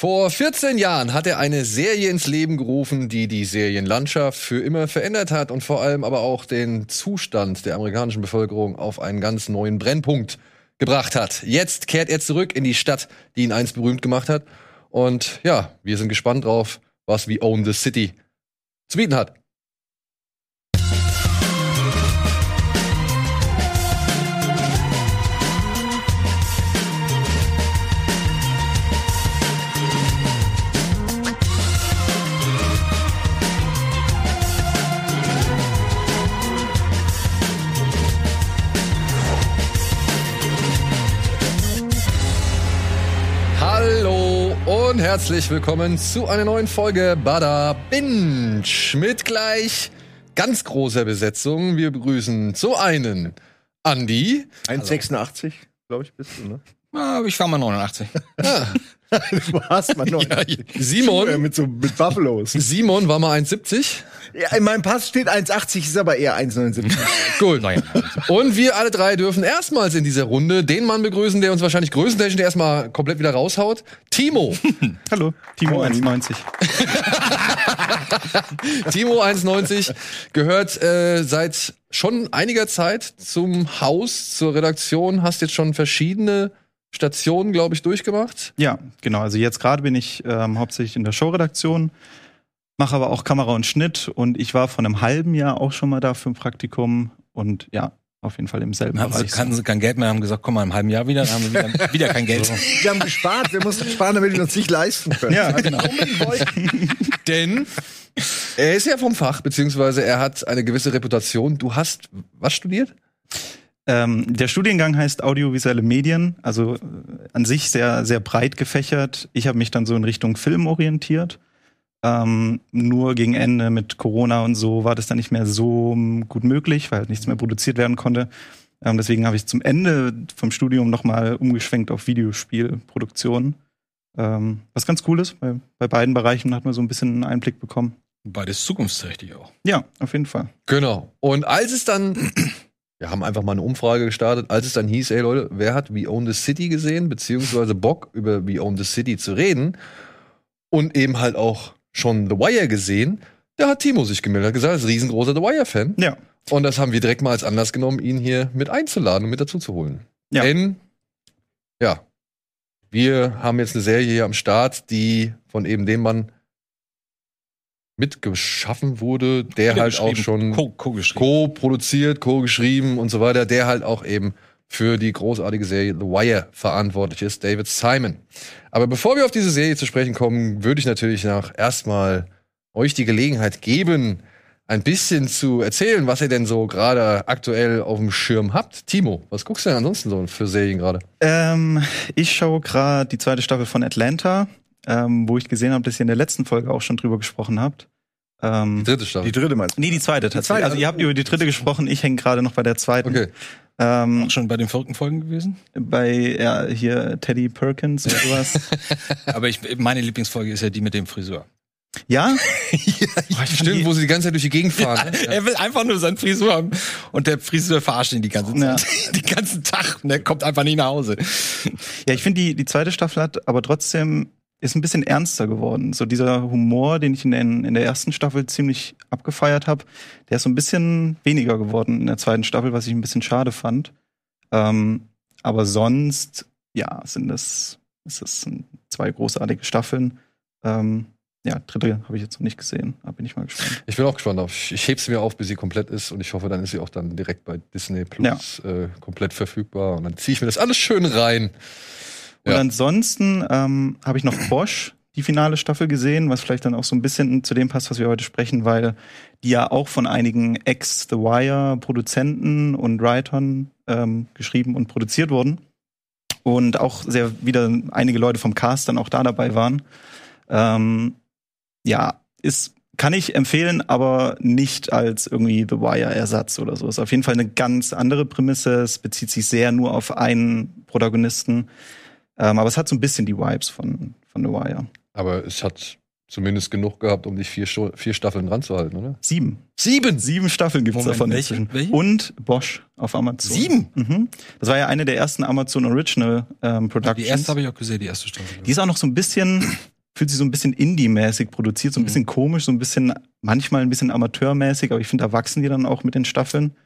Vor 14 Jahren hat er eine Serie ins Leben gerufen, die die Serienlandschaft für immer verändert hat und vor allem aber auch den Zustand der amerikanischen Bevölkerung auf einen ganz neuen Brennpunkt gebracht hat. Jetzt kehrt er zurück in die Stadt, die ihn einst berühmt gemacht hat. Und ja, wir sind gespannt drauf, was wie Own the City zu bieten hat. Und herzlich willkommen zu einer neuen Folge Bada Binge mit gleich ganz großer Besetzung. Wir begrüßen zum einen Andi. 1,86, glaube ich, bist du, ne? Ah, ich fahr mal 89. du hast mal noch. Ja, Simon. mit so mit Buffalos. Simon war mal 1,70. Ja, in meinem Pass steht 1,80, ist aber eher 1,79. Gut. Und wir alle drei dürfen erstmals in dieser Runde den Mann begrüßen, der uns wahrscheinlich größentechnisch erstmal komplett wieder raushaut. Timo. Hallo, Timo 1,90. Timo 1,90 gehört äh, seit schon einiger Zeit zum Haus, zur Redaktion, hast jetzt schon verschiedene Stationen, glaube ich, durchgemacht. Ja, genau. Also jetzt gerade bin ich ähm, hauptsächlich in der Showredaktion, mache aber auch Kamera und Schnitt und ich war vor einem halben Jahr auch schon mal da für ein Praktikum und ja, auf jeden Fall im selben Haben sie, Bereich. hatten sie kein Geld mehr, haben gesagt, komm mal im halben Jahr wieder, dann haben wir wieder, wieder kein Geld. Wir haben gespart, wir mussten sparen, damit wir uns nicht leisten können. Ja, genau. Denn er ist ja vom Fach, beziehungsweise er hat eine gewisse Reputation. Du hast was studiert? Ähm, der Studiengang heißt Audiovisuelle Medien, also äh, an sich sehr, sehr breit gefächert. Ich habe mich dann so in Richtung Film orientiert. Ähm, nur gegen Ende mit Corona und so war das dann nicht mehr so gut möglich, weil halt nichts mehr produziert werden konnte. Ähm, deswegen habe ich zum Ende vom Studium nochmal umgeschwenkt auf Videospielproduktion. Ähm, was ganz cool ist, weil bei beiden Bereichen hat man so ein bisschen einen Einblick bekommen. Beides zukunftsträchtig auch. Ja, auf jeden Fall. Genau. Und als es dann, wir haben einfach mal eine Umfrage gestartet, als es dann hieß, ey Leute, wer hat We Own the City gesehen, beziehungsweise Bock über We Own the City zu reden und eben halt auch schon The Wire gesehen, da hat Timo sich gemeldet, hat gesagt, er ist ein riesengroßer The Wire-Fan. Ja. Und das haben wir direkt mal als Anlass genommen, ihn hier mit einzuladen und mit dazu zu holen. Ja. Denn, ja, wir haben jetzt eine Serie hier am Start, die von eben dem Mann mitgeschaffen wurde, der halt auch schon Co, co geschrieben. co-produziert, co-geschrieben und so weiter, der halt auch eben für die großartige Serie The Wire verantwortlich ist, David Simon. Aber bevor wir auf diese Serie zu sprechen kommen, würde ich natürlich noch erstmal euch die Gelegenheit geben, ein bisschen zu erzählen, was ihr denn so gerade aktuell auf dem Schirm habt. Timo, was guckst du denn ansonsten so für Serien gerade? Ähm, ich schaue gerade die zweite Staffel von Atlanta, ähm, wo ich gesehen habe, dass ihr in der letzten Folge auch schon drüber gesprochen habt. Ähm, Dritte Staffel. Die dritte meinst du? nee, die zweite tatsächlich. zweite. Also ihr habt über die dritte gesprochen, ich hänge gerade noch bei der zweiten. Okay. Ähm, Auch schon bei den verrückten Folgen gewesen? bei ja, hier Teddy Perkins oder sowas. Aber ich, meine Lieblingsfolge ist ja die mit dem Friseur. ja? Stimmt, wo sie die ganze Zeit durch die Gegend fahren. ne? Er will einfach nur seine Frisur haben. Und der Friseur verarscht ihn die ganze Ja. Zeit. Den ganzen Tag. Und er kommt einfach nicht nach Hause. Ja, ich finde die, die zweite Staffel hat aber trotzdem ist ein bisschen ernster geworden. So dieser Humor, den ich in, den, in der ersten Staffel ziemlich abgefeiert habe, der ist so ein bisschen weniger geworden in der zweiten Staffel, was ich ein bisschen schade fand. Ähm, aber sonst, ja, sind das, ist das sind zwei großartige Staffeln. Ähm, ja, dritte habe ich jetzt noch nicht gesehen. Da bin ich mal gespannt. Ich bin auch gespannt auf. Ich heb sie mir auf, bis sie komplett ist und ich hoffe, dann ist sie auch dann direkt bei Disney Plus äh, komplett verfügbar und dann ziehe ich mir das alles schön rein. Und Ja. ansonsten ähm, habe ich noch Bosch, die finale Staffel gesehen, was vielleicht dann auch so ein bisschen zu dem passt, was wir heute sprechen, weil die ja auch von einigen Ex-The Wire-Produzenten und Writern ähm, geschrieben und produziert wurden. Und auch sehr wieder einige Leute vom Cast dann auch da dabei waren. Ähm, ja, ist kann ich empfehlen, aber nicht als irgendwie The Wire-Ersatz oder so. Ist auf jeden Fall eine ganz andere Prämisse. Es bezieht sich sehr nur auf einen Protagonisten. Ähm, aber es hat so ein bisschen die Vibes von, von The Wire. Aber es hat zumindest genug gehabt, um dich vier, vier Staffeln dran zu halten, oder? Sieben. Sieben! Sieben Staffeln gibt's Moment, davon. welche? inzwischen. Welche? Und Bosch auf Amazon. Sieben? Mhm. Das war ja eine der ersten Amazon Original ähm, Productions. Die erste habe ich auch gesehen, die erste Staffel. Die ist auch noch so ein bisschen, fühlt sich so ein bisschen Indie-mäßig produziert, so ein bisschen komisch, so ein bisschen, manchmal ein bisschen amateurmäßig, aber ich finde, da wachsen die dann auch mit den Staffeln.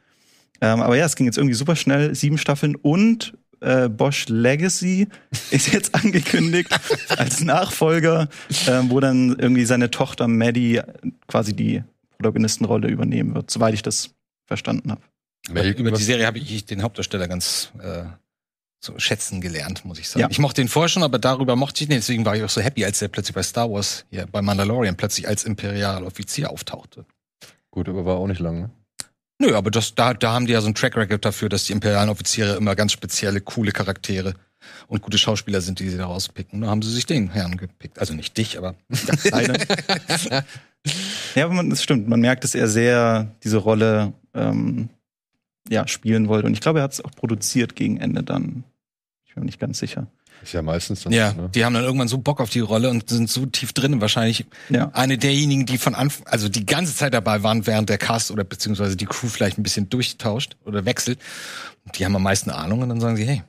Ähm, aber ja, es ging jetzt irgendwie super schnell, sieben Staffeln und äh, Bosch Legacy ist jetzt angekündigt als Nachfolger, ähm, wo dann irgendwie seine Tochter Maddie quasi die Protagonistenrolle übernehmen wird, soweit ich das verstanden habe. Über die Serie habe ich den Hauptdarsteller ganz äh, so schätzen gelernt, muss ich sagen. Ja. Ich mochte den vorher schon, aber darüber mochte ich ihn. Deswegen war ich auch so happy, als er plötzlich bei Star Wars, hier bei Mandalorian, plötzlich als Imperialoffizier auftauchte. Gut, aber war auch nicht lang, ne? Nö, aber das, da, da haben die ja so einen Track Record dafür, dass die imperialen Offiziere immer ganz spezielle, coole Charaktere und gute Schauspieler sind, die sie da rauspicken. Da haben sie sich den Herrn gepickt. Also nicht dich, aber leider. Ja, aber man, das stimmt. Man merkt, dass er sehr diese Rolle ähm, ja, spielen wollte. Und ich glaube, er hat es auch produziert gegen Ende dann. Ich bin mir nicht ganz sicher. Ist ja meistens dann ja, ne? die haben dann irgendwann so Bock auf die Rolle und sind so tief drin. Wahrscheinlich Ja. eine derjenigen, die von Anfang, also die ganze Zeit dabei waren, während der Cast oder beziehungsweise die Crew vielleicht ein bisschen durchtauscht oder wechselt. Die haben am meisten Ahnung und dann sagen sie, hey,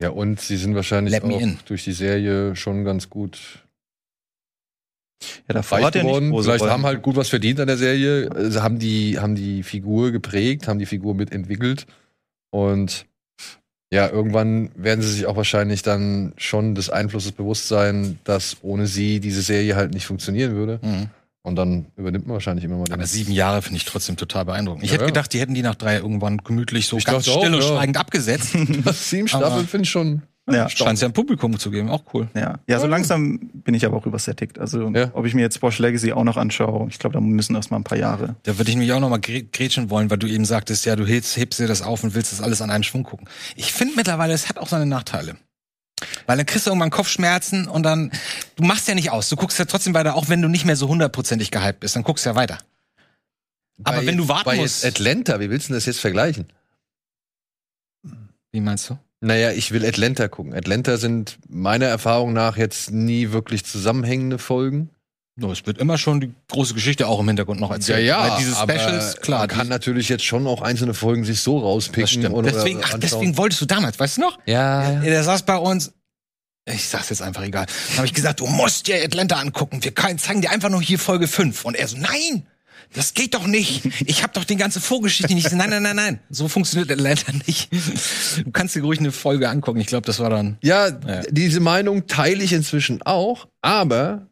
Ja, und sie sind wahrscheinlich auch durch die Serie schon ganz gut Ja, davor hat er nicht große Vielleicht Rollen. haben halt gut was verdient an der Serie, also haben die, haben die Figur geprägt, haben die Figur mitentwickelt und ja, irgendwann werden sie sich auch wahrscheinlich dann schon des Einflusses bewusst sein, dass ohne sie diese Serie halt nicht funktionieren würde. mhm. Und dann übernimmt man wahrscheinlich immer mal den. aber sieben Jahre finde ich trotzdem total beeindruckend. Ich Ja, hätte ja. gedacht, die hätten die nach drei irgendwann gemütlich so Ich ganz dachte auch, still und ja. schweigend abgesetzt. sieben Aber- Staffeln finde ich schon. Ja, Scheint ja ein Publikum zu geben, auch cool. ja. ja, so langsam bin ich aber auch übersättigt. Also, Ja. ob ich mir jetzt Bosch Legacy auch noch anschaue, ich glaube, da müssen erst mal ein paar Jahre. Da würde ich mich auch noch mal grätschen wollen, weil du eben sagtest, ja, du hebst, hebst dir das auf und willst das alles an einem Schwung gucken. Ich finde mittlerweile, es hat auch seine Nachteile. Weil dann kriegst du irgendwann Kopfschmerzen und dann, du machst ja nicht aus. Du guckst ja trotzdem weiter, auch wenn du nicht mehr so hundertprozentig gehypt bist, dann guckst du ja weiter. Aber Bei wenn du warten bei musst- Atlanta, wie willst du denn das jetzt vergleichen? Wie meinst du? Naja, ich will Atlanta gucken. Atlanta sind meiner Erfahrung nach jetzt nie wirklich zusammenhängende Folgen. No, es wird immer schon die große Geschichte auch im Hintergrund noch erzählt. Weil diese Specials, klar, man kann natürlich jetzt schon auch einzelne Folgen sich so rauspicken. oder Deswegen, ach, deswegen wolltest du damals, weißt du noch? Ja, Der, der saß bei uns. Ich sag's jetzt einfach egal. Dann habe ich gesagt, du musst dir Atlanta angucken. Wir können, zeigen dir einfach nur hier Folge 5. Und er so, nein, das geht doch nicht. Ich habe doch die ganze Vorgeschichte nicht. Nein, nein, nein, nein. So funktioniert Atlanta nicht. Du kannst dir ruhig eine Folge angucken. Ich glaube, das war dann. Ja, Ja. diese Meinung teile ich inzwischen auch, aber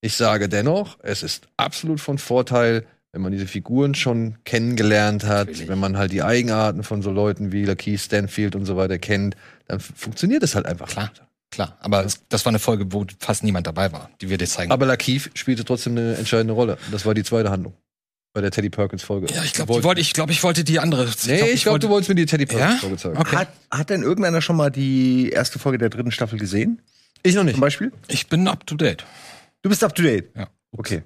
ich sage dennoch, es ist absolut von Vorteil, wenn man diese Figuren schon kennengelernt hat, Natürlich. wenn man halt die Eigenarten von so Leuten wie Lakeith Stanfield und so weiter kennt, dann funktioniert es halt einfach. Klar. Klar, aber es, das war eine Folge, wo fast niemand dabei war, die wir dir zeigen. Aber Lakeith spielte trotzdem eine entscheidende Rolle. Das war die zweite Handlung. Bei der Teddy Perkins Folge. ja, ich glaube, ich, wollte, ich, glaub, ich wollte die andere. Nee, ich glaube, du wolltest mir die Teddy Perkins Ja? Folge zeigen. Okay. Hat, hat denn irgendeiner schon mal die erste Folge der dritten Staffel gesehen? Ich noch nicht. Zum Beispiel? Ich bin up to date. Du bist up to date. Ja. Okay.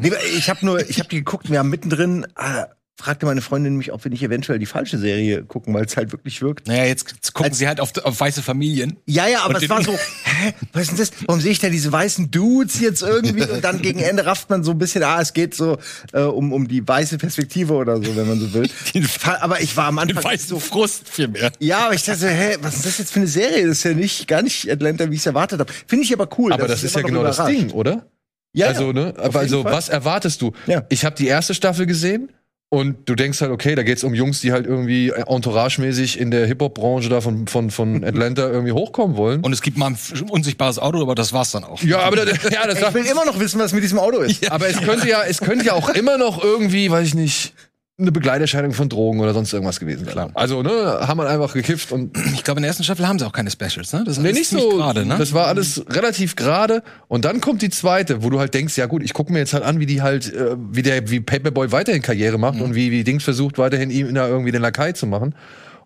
Nee, ich habe nur, ich habe die geguckt, wir haben mittendrin, ah, fragte meine Freundin mich, ob wir nicht eventuell die falsche Serie gucken, weil es halt wirklich wirkt. Naja, jetzt, jetzt gucken sie halt auf, auf weiße Familien. Ja, ja, aber es den- war so, hä, was ist denn das? Warum sehe ich da diese weißen Dudes jetzt irgendwie? Und dann gegen Ende rafft man so ein bisschen, ah, es geht so äh, um, um die weiße Perspektive oder so, wenn man so will. Den- aber ich war am Den Anfang weißen so, Frust vielmehr. ja, aber ich dachte so, hä, was ist das jetzt für eine Serie? Das ist ja nicht, gar nicht Atlanta, wie ich es erwartet habe. Finde ich aber cool. Aber das ist ja genau das. Ding, oder? Ja, also, ne? also, Fall. was erwartest du? Ja. Ich habe die erste Staffel gesehen und du denkst halt, okay, da geht's um Jungs, die halt irgendwie entouragemäßig in der Hip-Hop-Branche da von, von, von Atlanta irgendwie hochkommen wollen. Und es gibt mal ein unsichtbares Auto, aber das war's dann auch. ja, aber das, ja, das Ich will immer noch wissen, was mit diesem Auto ist. aber es könnte ja, es könnte ja auch immer noch irgendwie, weiß ich nicht, eine Begleiterscheinung von Drogen oder sonst irgendwas gewesen. Klar. Also, ne, haben wir einfach gekifft und Ich glaube, in der ersten Staffel haben sie auch keine Specials, ne? Das ist Nee, nicht so. gerade, ne? Das war alles relativ gerade. Und dann kommt die zweite, wo du halt denkst, ja gut, ich gucke mir jetzt halt an, wie die halt, äh, wie der, wie Paperboy weiterhin Karriere macht Mhm. und wie, wie Dings versucht, weiterhin ihm da irgendwie den Lakai zu machen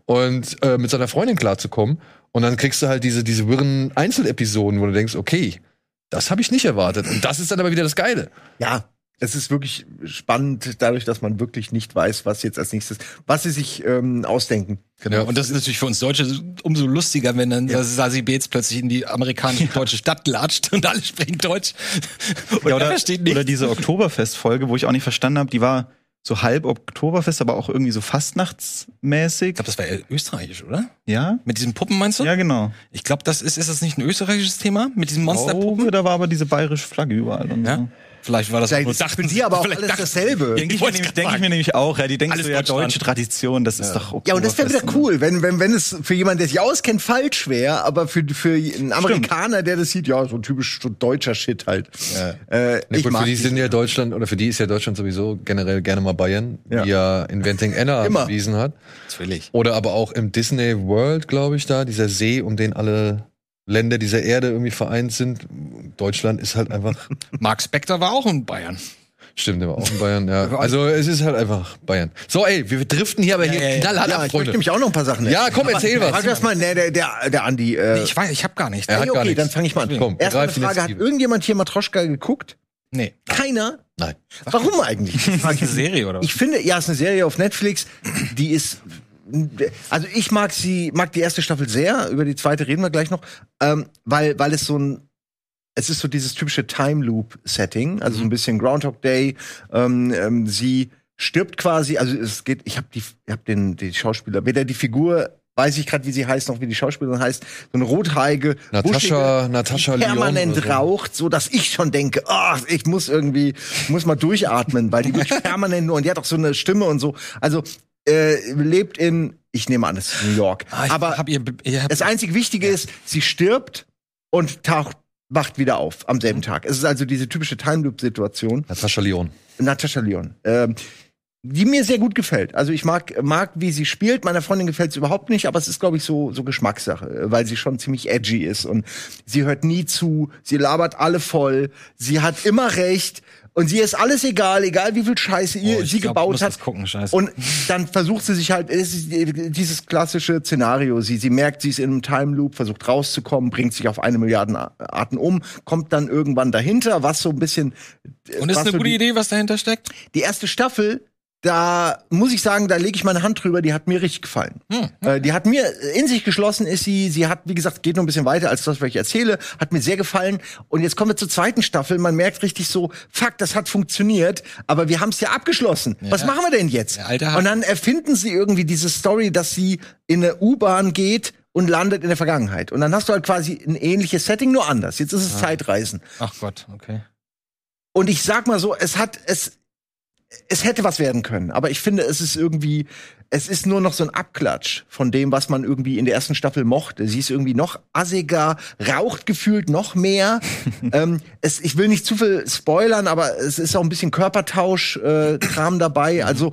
und äh, mit seiner Freundin klarzukommen. Und dann kriegst du halt diese, diese wirren Einzelepisoden, wo du denkst, okay, das habe ich nicht erwartet. Und das ist dann aber wieder das Geile. Ja, es ist wirklich spannend, dadurch, dass man wirklich nicht weiß, was jetzt als nächstes, was sie sich ähm, ausdenken. Genau. Und das ist natürlich für uns Deutsche umso lustiger, wenn dann ja. Sasi Beetz plötzlich in die amerikanisch-deutsche Stadt latscht und alle sprechen Deutsch. Und ja, oder, versteht nicht. oder diese Oktoberfest-Folge, wo ich auch nicht verstanden habe, die war so halb Oktoberfest, aber auch irgendwie so fastnachtsmäßig. Ich glaube, das war österreichisch, oder? Ja. Mit diesen Puppen meinst du? Ja, genau. Ich glaube, das ist, ist das nicht ein österreichisches Thema? Mit diesen Monsterpuppen? Oh, da war aber diese bayerische Flagge überall. Und ja. So. Vielleicht war das Vielleicht nur dachten sie aber auch alles dasselbe. Denke ich, mir nämlich, denk ich mir nämlich auch. Ja, die denken Alles so, ja, deutsche Tradition, das ist doch Ja, und das wäre wieder cool, wenn, wenn, wenn es für jemanden, der sich auskennt, falsch wäre, aber für, für einen Amerikaner, der das sieht, ja, so typisch so deutscher Shit halt. Äh, Ja, ich gut, mag für die die. sind ja Deutschland, oder für die ist ja Deutschland sowieso generell gerne mal Bayern, Ja. die ja Inventing Anna bewiesen hat. Natürlich. Oder aber auch im Disney World, glaube ich, da, dieser See, um den alle Länder dieser Erde irgendwie vereint sind. Deutschland ist halt einfach, Mark Spector war auch in Bayern. stimmt, der war auch in Bayern, ja. Also es ist halt einfach Bayern. So, ey, wir driften hier aber hier ja, ja. knallhart Ja, ab, ich möchte Freunde. nämlich auch noch ein paar Sachen Ja, komm, erzähl was. Warte erst mal, nee, der, der, der Andi. Äh, Ich weiß, ich habe gar nichts. Er hat okay, gar nichts. dann fange ich mal an. Komm, Erstmal eine Frage, hat irgendjemand hier Matroschka geguckt? Nee. Keiner? Nein. Warum eigentlich? Ist das eine Serie oder was? Ich finde, ja, es ist eine Serie auf Netflix, die ist. Also ich mag sie, mag die erste Staffel sehr, über die zweite reden wir gleich noch, ähm, weil, weil es so ein, es ist so dieses typische Time Loop Setting, also so ein bisschen Groundhog Day. Ähm, ähm, sie stirbt quasi, also es geht, ich habe die, ich habe den, die Schauspieler, weder die Figur, weiß ich gerade, wie sie heißt, noch wie die Schauspielerin heißt, so eine rothaarige, Natascha, Natascha permanent so. raucht, so dass ich schon denke, ah, ich muss irgendwie, ich muss mal durchatmen, weil die wirklich permanent nur und die hat auch so eine Stimme und so. Also äh, lebt in, ich nehme an, es ist New York. Ah, Aber ihr, das einzig Wichtige ist, sie stirbt und taucht, wacht wieder auf am selben Tag. Es ist also diese typische Time Loop Situation. Natascha Lyon. Natascha Lyon. Ähm, die mir sehr gut gefällt. Also ich mag, mag, wie sie spielt. Meiner Freundin gefällt es überhaupt nicht, aber es ist, glaube ich, so, so Geschmackssache, weil sie schon ziemlich edgy ist und sie hört nie zu, sie labert alle voll, sie hat immer recht und sie ist alles egal, egal wie viel Scheiße ihr, Oh, sie glaub, gebaut hat. gucken. Und dann versucht sie sich halt, es ist dieses klassische Szenario. Sie, sie merkt, sie ist in einem Time Loop, versucht rauszukommen, bringt sich auf eine Milliarden Arten um, kommt dann irgendwann dahinter, was so ein bisschen. Und ist eine so gute die, Idee, was dahinter steckt? Die erste Staffel, da muss ich sagen, da lege ich meine Hand drüber, die hat mir richtig gefallen. Hm. Äh, die hat mir in sich geschlossen ist sie, sie hat, wie gesagt, geht noch ein bisschen weiter als das, was ich erzähle, hat mir sehr gefallen. Und jetzt kommen wir zur zweiten Staffel, man merkt richtig so, fuck, das hat funktioniert, aber wir haben es ja abgeschlossen. Was machen wir denn jetzt? Der alte Haken. Und dann erfinden sie irgendwie diese Story, dass sie in eine U-Bahn geht und landet in der Vergangenheit. Und dann hast du halt quasi ein ähnliches Setting, nur anders. Jetzt ist es Zeitreisen. Ach Gott, okay. Und ich sag mal so, es hat, es, es hätte was werden können, aber ich finde, es ist irgendwie, es ist nur noch so ein Abklatsch von dem, was man irgendwie in der ersten Staffel mochte. Sie ist irgendwie noch assiger, raucht gefühlt noch mehr. ähm, es, ich will nicht zu viel spoilern, aber es ist auch ein bisschen Körpertausch-Kram dabei. Also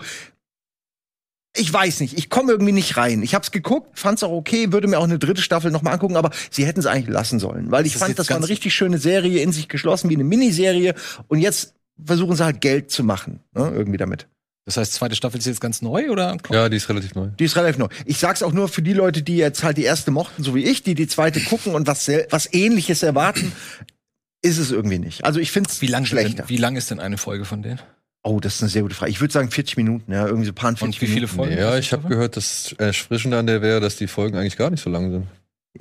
ich weiß nicht, ich komme irgendwie nicht rein. Ich hab's geguckt, fand's auch okay, würde mir auch eine dritte Staffel noch mal angucken, aber sie hätten es eigentlich lassen sollen, weil ich Das fand, das war eine richtig schöne Serie, in sich geschlossen, wie eine Miniserie und jetzt versuchen sie halt Geld zu machen, ne, irgendwie damit. Das heißt, zweite Staffel ist jetzt ganz neu oder? Ja, die ist relativ neu. Die ist relativ neu. Ich sag's auch nur für die Leute, die jetzt halt die erste mochten, so wie ich, die die zweite gucken und was, was ähnliches erwarten, ist es irgendwie nicht. Also ich find's Wie lang, schlechter. denn, wie lang ist denn eine Folge von denen? Oh, das ist eine sehr gute Frage. Ich würde sagen 40 Minuten, ja, irgendwie so ein paar 40 Und wie viele Minuten. Folgen? Ja, ich habe gehört, das Erfrischende an der wäre, dass die Folgen eigentlich gar nicht so lang sind.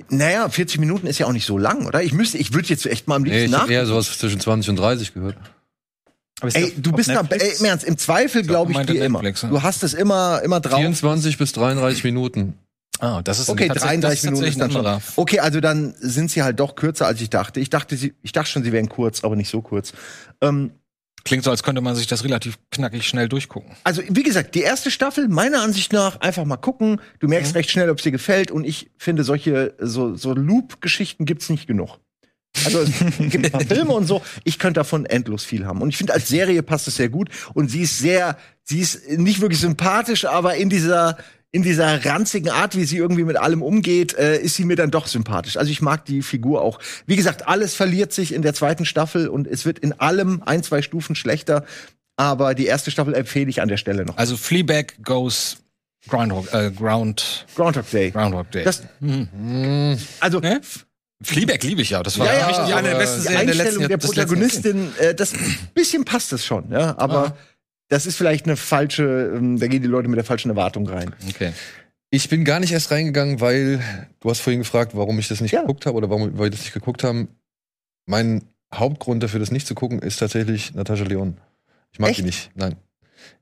Naja, 40 Minuten ist ja auch nicht so lang, oder? Ich müsste, ich würde jetzt echt mal am Nee, liebsten ich nach. habe eher sowas zwischen 20 und 30 gehört. Ey, du bist da, ey, im Ernst, im Zweifel glaube ich meinte dir immer. Netflix, ja. Du hast es immer, immer drauf. 24 bis 33 Minuten. Ah, das ist Okay, tatsächlich- 33 das Minuten ist dann schon. Okay, also dann sind sie halt doch kürzer, als ich dachte. Ich dachte, sie, ich dachte schon, sie wären kurz, aber nicht so kurz. Ähm, Klingt so, als könnte man sich das relativ knackig schnell durchgucken. also, wie gesagt, die erste Staffel, meiner Ansicht nach, einfach mal gucken. Du merkst recht schnell, ob es dir gefällt. Und ich finde, solche, so, so Loop-Geschichten gibt's nicht genug. Also es gibt ein paar Filme und so. Ich könnte davon endlos viel haben. Und ich finde, als Serie passt es sehr gut. Und sie ist sehr, sie ist nicht wirklich sympathisch, aber in dieser in dieser ranzigen Art, wie sie irgendwie mit allem umgeht, äh, ist sie mir dann doch sympathisch. Also ich mag die Figur auch. Wie gesagt, alles verliert sich in der zweiten Staffel und es wird in allem ein, zwei Stufen schlechter. Aber die erste Staffel empfehle ich an der Stelle noch. Also Fleabag goes Groundhog, äh, Ground, Groundhog Day. Groundhog Day. Das, also Ne? Fleabag liebe ich ja. Das war Ja, ja, die eine der besten Serien der letzten Einstellung der. Protagonistin, äh, das bisschen passt es schon, ja, aber Ah. das ist vielleicht eine falsche, ähm, da gehen die Leute mit der falschen Erwartung rein. Okay. Ich bin gar nicht erst reingegangen, weil du hast vorhin gefragt, warum ich das nicht Ja. geguckt habe oder warum wir das nicht geguckt haben. Mein Hauptgrund dafür, das nicht zu gucken, ist tatsächlich Natascha Leon. Ich mag Echt? die nicht. Nein.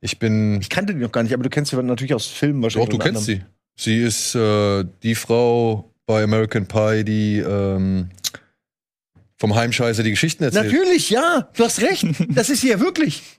Ich bin. Ich kannte die noch gar nicht, aber du kennst sie natürlich aus Filmen Doch, wahrscheinlich. du unter kennst anderem. sie. Sie ist äh, die Frau bei American Pie, die ähm, vom Heimscheißer die Geschichten erzählt. Natürlich, ja, du hast recht. Das ist ja wirklich.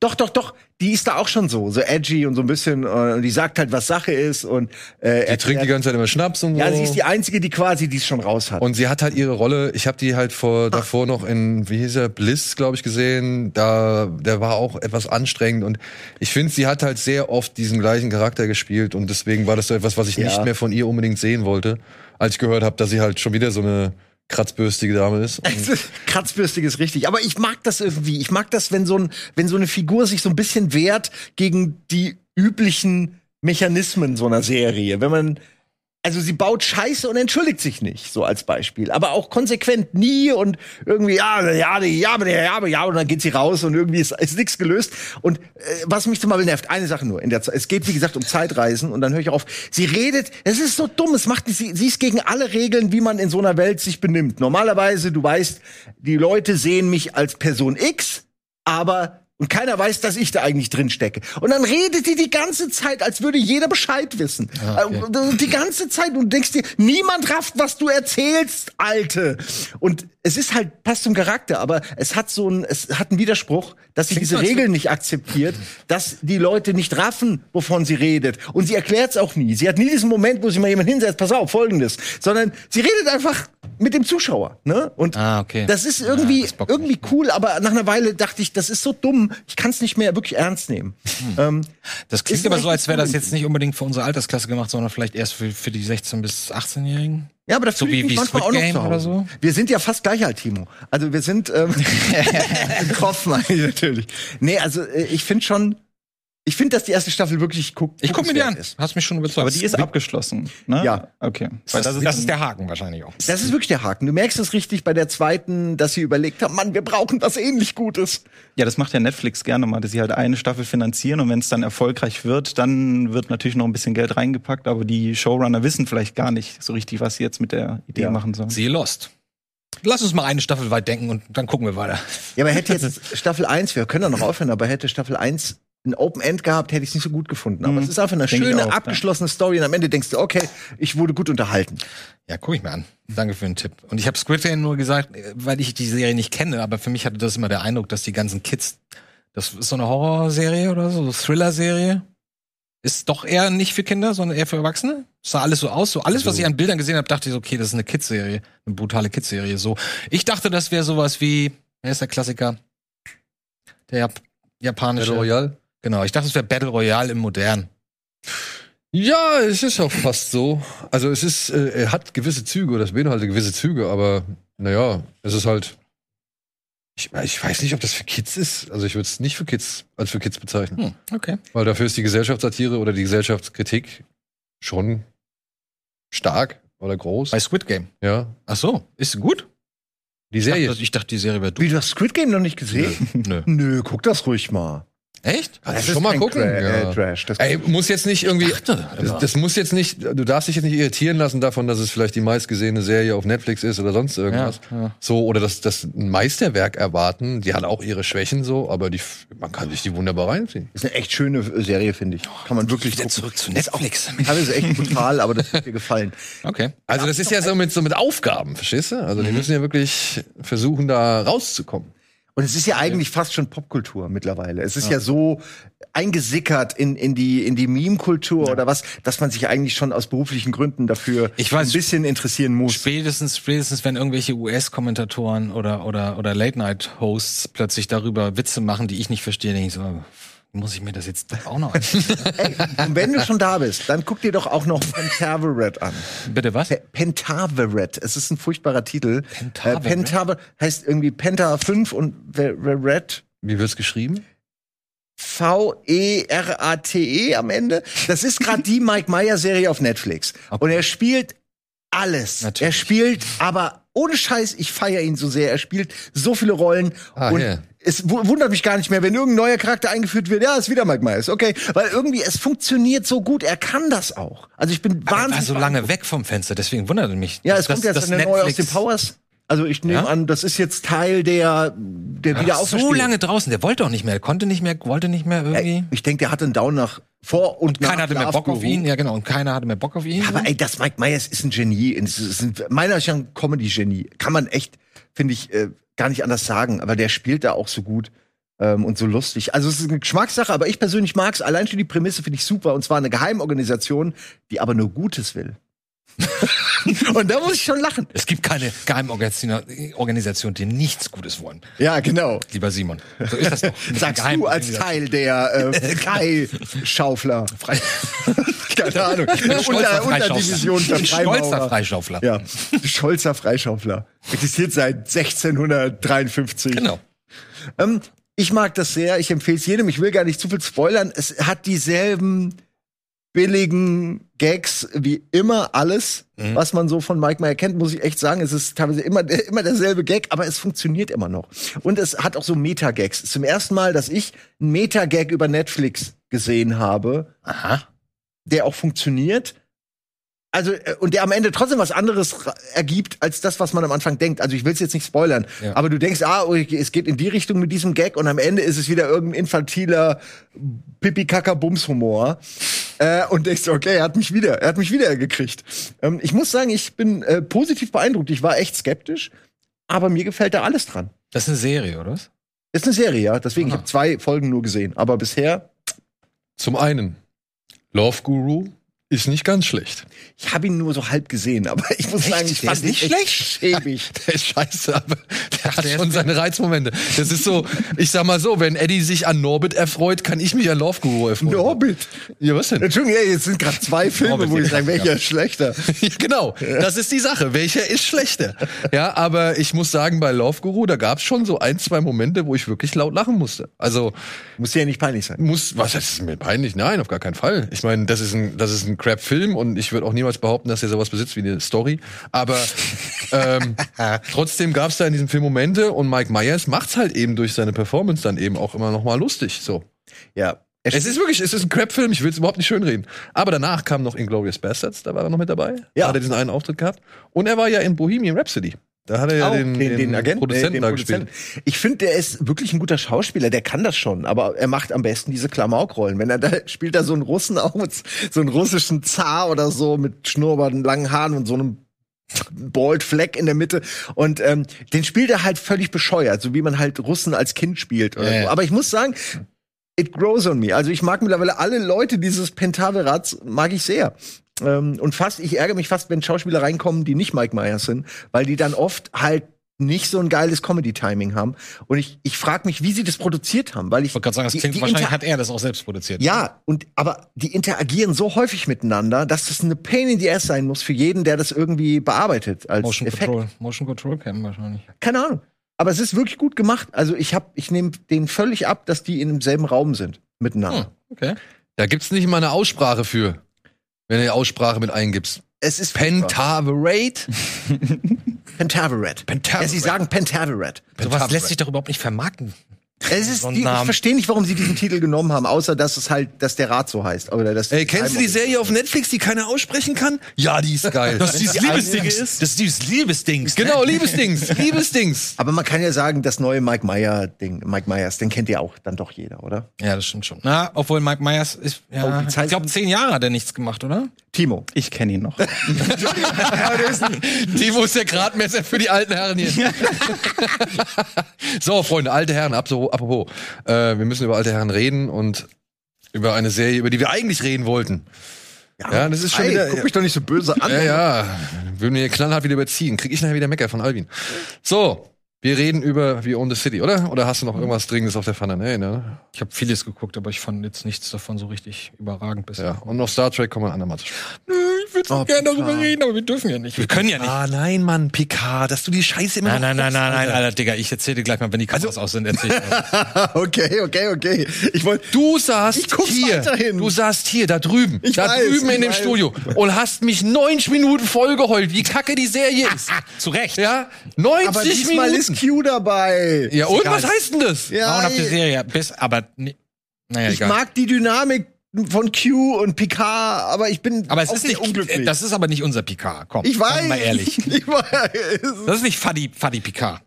Doch, doch, doch. Die ist da auch schon so, so edgy und so ein bisschen. äh, Und die sagt halt, was Sache ist und äh, Die trinkt die ganze Zeit immer Schnaps und so. Ja, sie ist die einzige, die quasi dies schon raus hat. Und sie hat halt ihre Rolle, ich habe die halt vor davor noch in, wie hieß er, Bliss, glaube ich, gesehen. Da, der war auch etwas anstrengend und ich finde, sie hat halt sehr oft diesen gleichen Charakter gespielt und deswegen war das so etwas, was ich Ja. nicht mehr von ihr unbedingt sehen wollte, als ich gehört habe, dass sie halt schon wieder so eine kratzbürstige Dame ist. Kratzbürstig ist richtig, aber ich mag das irgendwie. Ich mag das, wenn so ein, wenn so eine Figur sich so ein bisschen wehrt gegen die üblichen Mechanismen so einer Serie. Wenn man also sie baut Scheiße und entschuldigt sich nicht, so als Beispiel. Aber auch konsequent nie und irgendwie, ja, ja, ja, ja, aber ja, und dann geht sie raus und irgendwie ist, ist nichts gelöst. Und äh, was mich zum Beispiel nervt, eine Sache nur in der. Es geht, wie gesagt, um Zeitreisen und dann höre ich auf. Sie redet, es ist so dumm, es macht sie, sie ist gegen alle Regeln, wie man in so einer Welt sich benimmt. Normalerweise, du weißt, die Leute sehen mich als Person X, aber und keiner weiß, dass ich da eigentlich drin stecke. Und dann redet die die ganze Zeit, als würde jeder Bescheid wissen. Äh, Die ganze Zeit. Und du denkst dir, niemand rafft, was du erzählst, Alte. Und es ist halt, passt zum Charakter, aber es hat so ein, es hat einen Widerspruch, dass sie Klingt diese so, Regeln nicht akzeptiert, dass die Leute nicht raffen, wovon sie redet. Und sie erklärt es auch nie. Sie hat nie diesen Moment, wo sie mal jemand hinsetzt, pass auf, folgendes. Sondern sie redet einfach mit dem Zuschauer. Ne? Und Ah, okay. das ist irgendwie, Ja, das bockt irgendwie cool, aber nach einer Weile dachte ich, das ist so dumm, ich kann es nicht mehr wirklich ernst nehmen. Ähm, Das klingt aber so, als wäre das jetzt nicht unbedingt für unsere Altersklasse gemacht, sondern vielleicht erst für, für die 16- bis 18-Jährigen. ja, aber da So fühle ich wie- mich wie manchmal Squid auch noch Game zu Hause. oder so? Wir sind ja fast gleich alt, Timo. Also wir sind ähm, Kopf meine ich natürlich. Nee, also äh, ich finde schon, ich finde, dass die erste Staffel wirklich guckt. Ich guck mir die an. Ist. Hast mich schon überzeugt. Aber die ist abgeschlossen, ne? Ja. Okay. das, das, ist, der Haken wahrscheinlich auch. Das ist wirklich der Haken. Du merkst es richtig bei der zweiten, dass sie überlegt haben, Mann, wir brauchen was ähnlich Gutes. Ja, das macht ja Netflix gerne mal, dass sie halt eine Staffel finanzieren und wenn es dann erfolgreich wird, dann wird natürlich noch ein bisschen Geld reingepackt, aber die Showrunner wissen vielleicht gar nicht so richtig, was sie jetzt mit der Idee Ja. machen sollen. Siehe Lost. Lass uns mal eine Staffel weit denken und dann gucken wir weiter. Ja, aber hätte jetzt Staffel 1, wir können da noch aufhören, aber hätte Staffel 1 ein Open End gehabt, hätte ich es nicht so gut gefunden. Aber Mhm. es ist einfach eine Denke ich schöne, auch, ja. abgeschlossene Story und am Ende denkst du, okay, ich wurde gut unterhalten. Ja, guck ich mir an. Danke für den Tipp. Und ich habe Squid Game nur gesagt, äh, weil ich die Serie nicht kenne, aber für mich hatte das immer der Eindruck, dass die ganzen Kids, das ist so eine Horrorserie oder so, so Thriller-Serie, ist doch eher nicht für Kinder, sondern eher für Erwachsene. Sah alles so aus, so alles, was ich an Bildern gesehen habe, dachte ich, so, okay, das ist eine Kids-Serie, eine brutale Kids-Serie. So, ich dachte, das wäre sowas wie, wer ist der Klassiker? Der Jap japanische. Battle Royale. Genau, ich dachte, es wäre Battle Royale im Modern. Ja, es ist auch fast so. Also es ist, äh, er hat gewisse Züge oder es beinhaltet gewisse Züge, aber naja, es ist halt. Ich, ich weiß nicht, ob das für Kids ist. Also ich würde es nicht für Kids als für Kids bezeichnen. Hm, okay. Weil dafür ist die Gesellschaftssatire oder die Gesellschaftskritik schon stark oder groß. Bei Squid Game. Ja. Ach so, ist gut? Die Ich Serie. dachte, ich dachte die Serie wäre Wie, du. du hast Squid Game noch nicht gesehen? Nö. Nö, guck das ruhig mal. Echt? Kannst Das schon mal gucken. Tra ja. äh, Trash. Das Ey, muss jetzt nicht irgendwie. dachte das, das muss jetzt nicht. Du darfst dich jetzt nicht irritieren lassen davon, dass es vielleicht die meistgesehene Serie auf Netflix ist oder sonst irgendwas. Ja, ja. So, oder dass das ein Meisterwerk erwarten. Die hat auch ihre Schwächen so, aber die, man kann sich die wunderbar reinziehen. ist eine echt schöne Serie, finde ich. Kann man wirklich Wieder zurück zu Netflix. Teilweise echt brutal, aber das hat mir gefallen. Okay. Also das ist ja so mit, so mit Aufgaben, verstehst du? Also die müssen ja wirklich versuchen, da rauszukommen. Und es ist ja eigentlich fast schon Popkultur mittlerweile. Es ist ja, so eingesickert in, in die, in die Meme-Kultur oder was, dass man sich eigentlich schon aus beruflichen Gründen dafür Ich weiß- ein bisschen interessieren muss. Spätestens, spätestens, wenn irgendwelche US-Kommentatoren oder, oder, oder Late-Night-Hosts plötzlich darüber Witze machen, die ich nicht verstehe, denke ich so, muss ich mir das jetzt auch noch anschauen? Ey, und wenn du schon da bist, dann guck dir doch auch noch Pentaveret an. Bitte was? Pe- Pentaveret. Es ist ein furchtbarer Titel. Pentaveret? Äh, Pentaveret heißt irgendwie Penta 5 und Veret. Wie wird's geschrieben? V-E-R-A-T-E E am Ende. Das ist gerade die Mike Meyer Serie auf Netflix. Und er spielt alles. Natürlich. Er spielt, aber ohne Scheiß, ich feiere ihn so sehr. Er spielt so viele Rollen Ah, und ja. Es wu- wundert mich gar nicht mehr, wenn irgendein neuer Charakter eingeführt wird. Ja, ist wieder Mike Myers, okay, weil irgendwie es funktioniert so gut. Er kann das auch. Also ich bin Aber er war wahnsinnig so lange weg vom Fenster, deswegen wundert mich. Ja, es dass- kommt jetzt dass eine neue aus den Powers. Also ich nehme Ja? an, das ist jetzt Teil der der Ach, Wiederauferstehung. so lange draußen, der wollte auch nicht mehr, er konnte nicht mehr, wollte nicht mehr irgendwie. Ich denke, der hatte einen Down nach vor und nach keiner hatte mehr Bock auf ihn, ja genau, und keiner hatte mehr Bock auf ihn. Aber ey, das Mike Myers ist ein Genie. Ist ein, meiner ist ja ein Comedy-Genie. Kann man echt, finde ich, äh, gar nicht anders sagen. Aber der spielt da auch so gut ähm, und so lustig. Also es ist eine Geschmackssache, aber ich persönlich mag's. Allein schon die Prämisse finde ich super. Und zwar eine Geheimorganisation, die aber nur Gutes will. Und da muss ich schon lachen. es gibt keine Geheimorganisation, Organisation, die nichts Gutes wollen. Ja, genau. Lieber Simon. So ist das doch. Sagst du als Teil der äh, Kai-Schaufler. Keine Ahnung. Stolzer Unterdivision der stolzer. Freischaufler. Ja, Scholzer Freischaufler. Existiert seit 1653. Genau. Ähm, ich mag das sehr, ich empfehle es jedem. Ich will gar nicht zu viel spoilern. Es hat dieselben billigen Gags wie immer alles, Mhm. was man so von Mike Meyer kennt, muss ich echt sagen. Es ist teilweise immer, immer derselbe Gag, aber es funktioniert immer noch. Und es hat auch so Meta-Gags. Zum ersten Mal, dass ich einen Meta-Gag über Netflix gesehen habe, Aha. der auch funktioniert. Also, äh, und der am Ende trotzdem was anderes ergibt, als das, was man am Anfang denkt. Also, ich will es jetzt nicht spoilern. Ja. Aber du denkst, ah, okay, es geht in die Richtung mit diesem Gag und am Ende ist es wieder irgendein infantiler Pipi-Kaka-Bums-Humor. Äh, und denkst, okay, er hat mich wieder, er hat mich wieder gekriegt. Ähm, ich muss sagen, ich bin äh, positiv beeindruckt. Ich war echt skeptisch, aber mir gefällt da alles dran. Das ist eine Serie, oder? was? Ist eine Serie, ja. Deswegen, ich habe zwei Folgen nur gesehen. Aber bisher, Zum einen, Love Guru ist nicht ganz schlecht. ich habe ihn nur so halb gesehen. Aber ich muss sagen, ich fand nicht ihn echt schäbig. Der ist scheiße, aber der hat der schon seine Reizmomente. Das ist so, ich sag mal so, wenn Eddie sich an Norbit erfreut, kann ich mich an Love Guru erfreuen. Norbit. Ja, was denn? Entschuldigung, ja, jetzt sind gerade zwei Filme, Norbit, wo ich ja. sage, welcher ist schlechter? Ja, genau, das ist die Sache. Welcher ist schlechter? Ja, aber ich muss sagen, bei Love Guru, da gab's schon so ein, zwei Momente, wo ich wirklich laut lachen musste. Also Muss ja nicht peinlich sein. muss, was das ist mir peinlich? Nein, auf gar keinen Fall. Ich meine, das ist ein, das ist ein Crap-Film und ich würde auch niemals behaupten, dass er sowas besitzt wie eine Story. Aber ähm, trotzdem gab's da in diesem Film Momente und Mike Myers macht's halt eben durch seine Performance dann eben auch immer noch mal lustig. So. Ja. Es ist wirklich, es ist ein Crap-Film, ich will es überhaupt nicht schönreden. Aber danach kam noch Inglourious Bastards, da war er noch mit dabei. Ja. Da hat er diesen einen Auftritt gehabt. Und er war ja in Bohemian Rhapsody. Da hat er ja Auch den, den, Agenten, Produzenten äh, den Produzenten. gespielt. Ich finde, der ist wirklich ein guter Schauspieler, der kann das schon, aber er macht am besten diese Klamaukrollen. Wenn er da spielt da so einen Russen mit so einen russischen Zar oder so mit Schnurrbart und langen Haaren und so einem Bald Fleck in der Mitte und ähm, den spielt er halt völlig bescheuert, so wie man halt Russen als Kind spielt oder Ja, so. Aber ich muss sagen, it grows on me. Also ich mag mittlerweile alle Leute dieses Pentaverats mag ich sehr. Ähm, und fast, ich ärgere mich fast, wenn Schauspieler reinkommen, die nicht Mike Myers sind, weil die dann oft halt nicht so ein geiles Comedy-Timing haben. Und ich, ich frage mich, wie sie das produziert haben, weil ich. Ich wollte gerade sagen, das die- klingt die wahrscheinlich hat er das auch selbst produziert. ja, und aber die interagieren so häufig miteinander, dass das eine Pain in the ass sein muss für jeden, der das irgendwie bearbeitet als Motion Effekt. Control. Motion Control Cam wahrscheinlich. Keine Ahnung. Aber es ist wirklich gut gemacht. Also ich hab, ich nehme den völlig ab, dass die in demselben Raum sind miteinander. Hm, okay. Da gibt's nicht mal eine Aussprache für, wenn du die Aussprache mit eingibst. Es ist Pentaverate? Pentaverate. Pentaverate. Ja, sie sagen Pentaverate. Sowas lässt sich doch überhaupt nicht vermarkten. Es ist, So die, ich verstehe nicht, warum sie diesen Titel genommen haben, außer dass es halt, dass der Rat so heißt. Oder dass Ey, kennst du die Serie auf Netflix, die keiner aussprechen kann? Ja, die ist geil. Das ist dieses die Liebesdings. Das ist dieses Liebesdings. genau, Liebesdings, Liebesdings. Aber man kann ja sagen, das neue Mike Meyer Ding, Mike Myers, den kennt ja auch dann doch jeder, oder? Ja, das stimmt schon. Na, obwohl Mike Myers ist, Oh, ja, die Zeit- ich glaube, zehn Jahre hat er nichts gemacht, oder? Timo. Ich kenne ihn noch. Timo ist der Gradmesser für die alten Herren hier. so, Freunde, alte Herren, ab so, apropos. Äh, wir müssen über alte Herren reden und über eine Serie, über die wir eigentlich reden wollten. Ja, das ist schon Ey, wieder- guck mich doch nicht so böse an. Ja, ja. Würden wir knallhart wieder überziehen. Krieg ich nachher wieder Mecker von Alvin. So, wir reden über We Own the City, oder? Oder hast du noch irgendwas Dringendes auf der Pfanne? Nee, ne? Ich habe vieles geguckt, aber ich fand jetzt nichts davon so richtig überragend bisher. Ja. Und noch Star Trek kommen wir andermal zu sprechen. Ich würde so Oh, gerne darüber reden, aber wir dürfen ja nicht. Wir können ja nicht. Ah, nein, Mann, Picard, dass du die Scheiße immer Nein, nein, nein, nein, nein, Alter. Digga, ich erzähle dir gleich mal, wenn die Kameras aus sind, erzähl okay, okay, okay. Ich wollte. Du saßt Ich guck's hier, weiterhin. du saßt hier, da drüben, Ich da weiß, drüben ich in dem weiß. Studio und hast mich 90 Minuten vollgeheult, wie kacke die Serie ist. Zu Recht. Ja, 90 Aber diesmal Minuten. ist Q dabei. ja, und egal. was heißt denn das? Ja, Grauenhafte Serie, bis, aber, ni- naja, ich egal. mag die Dynamik von Q und Picard, aber ich bin aber es auch ist nicht, unglücklich. das ist aber nicht unser Picard, komm. ich weiß. Mal ehrlich. Ich weiß. Das ist nicht Fadi, Fadi Picard.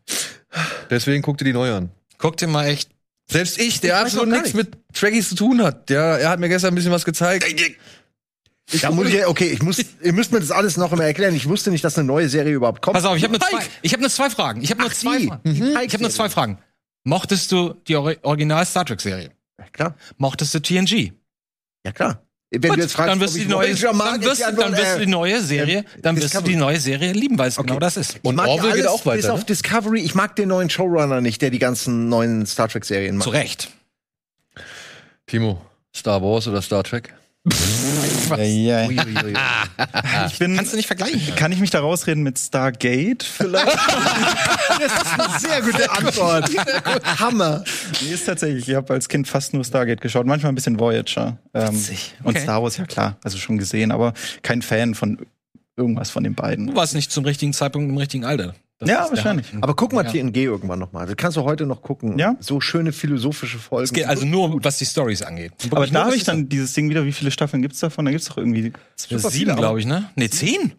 Deswegen guck dir die neu an. Guck dir mal echt. Selbst ich, der weiß absolut nichts mit Trekkies zu tun hat, der, er hat mir gestern ein bisschen was gezeigt. Ich, muss ich, okay, ich muss, ihr müsst mir das alles noch immer erklären. Ich wusste nicht, dass eine neue Serie überhaupt kommt. Pass auf, ich habe nur zwei, ich habe nur zwei Fragen. Ich habe nur Ach, zwei. Fragen. Die Ich habe nur zwei Fragen. Mochtest du die Ori- Original Star Trek Serie? Ja, klar. Mochtest du TNG? Ja, klar. Wenn Gut, du jetzt fragst, dann wirst du die neue, dann wirst, Antwort, dann wirst du äh, die neue Serie, dann wirst du die neue Serie lieben, weil es genau das ist. Ich mag Orville geht auch weiter, bis auf ne? Discovery. Ich mag den neuen Showrunner nicht, der die ganzen neuen Star Trek Serien macht. Zu Recht. Timo, Star Wars oder Star Trek? Ja, ja. Ui, ui, ui. Ich bin, Kannst du nicht vergleichen. kann ich mich da rausreden mit Stargate vielleicht? Das ist eine sehr gute Antwort. Hammer. nee, ist tatsächlich. Ich habe als Kind fast nur Stargate geschaut, manchmal ein bisschen Voyager. Ähm, Witzig. Und Okay. Star Wars, ja klar, also schon gesehen, aber kein Fan von irgendwas von den Du beiden. warst nicht zum richtigen Zeitpunkt im richtigen Alter. Das Ja, wahrscheinlich. Haken. Aber guck mal Ja. TNG irgendwann nochmal. Das kannst du heute noch gucken. Ja. So schöne philosophische Folgen. Es geht also nur, was die Stories angeht. Aber da habe ich dann dieses Ding wieder, wie viele Staffeln gibt's davon? Da gibt's doch irgendwie super sieben, glaube ich, ne? Nee, zehn.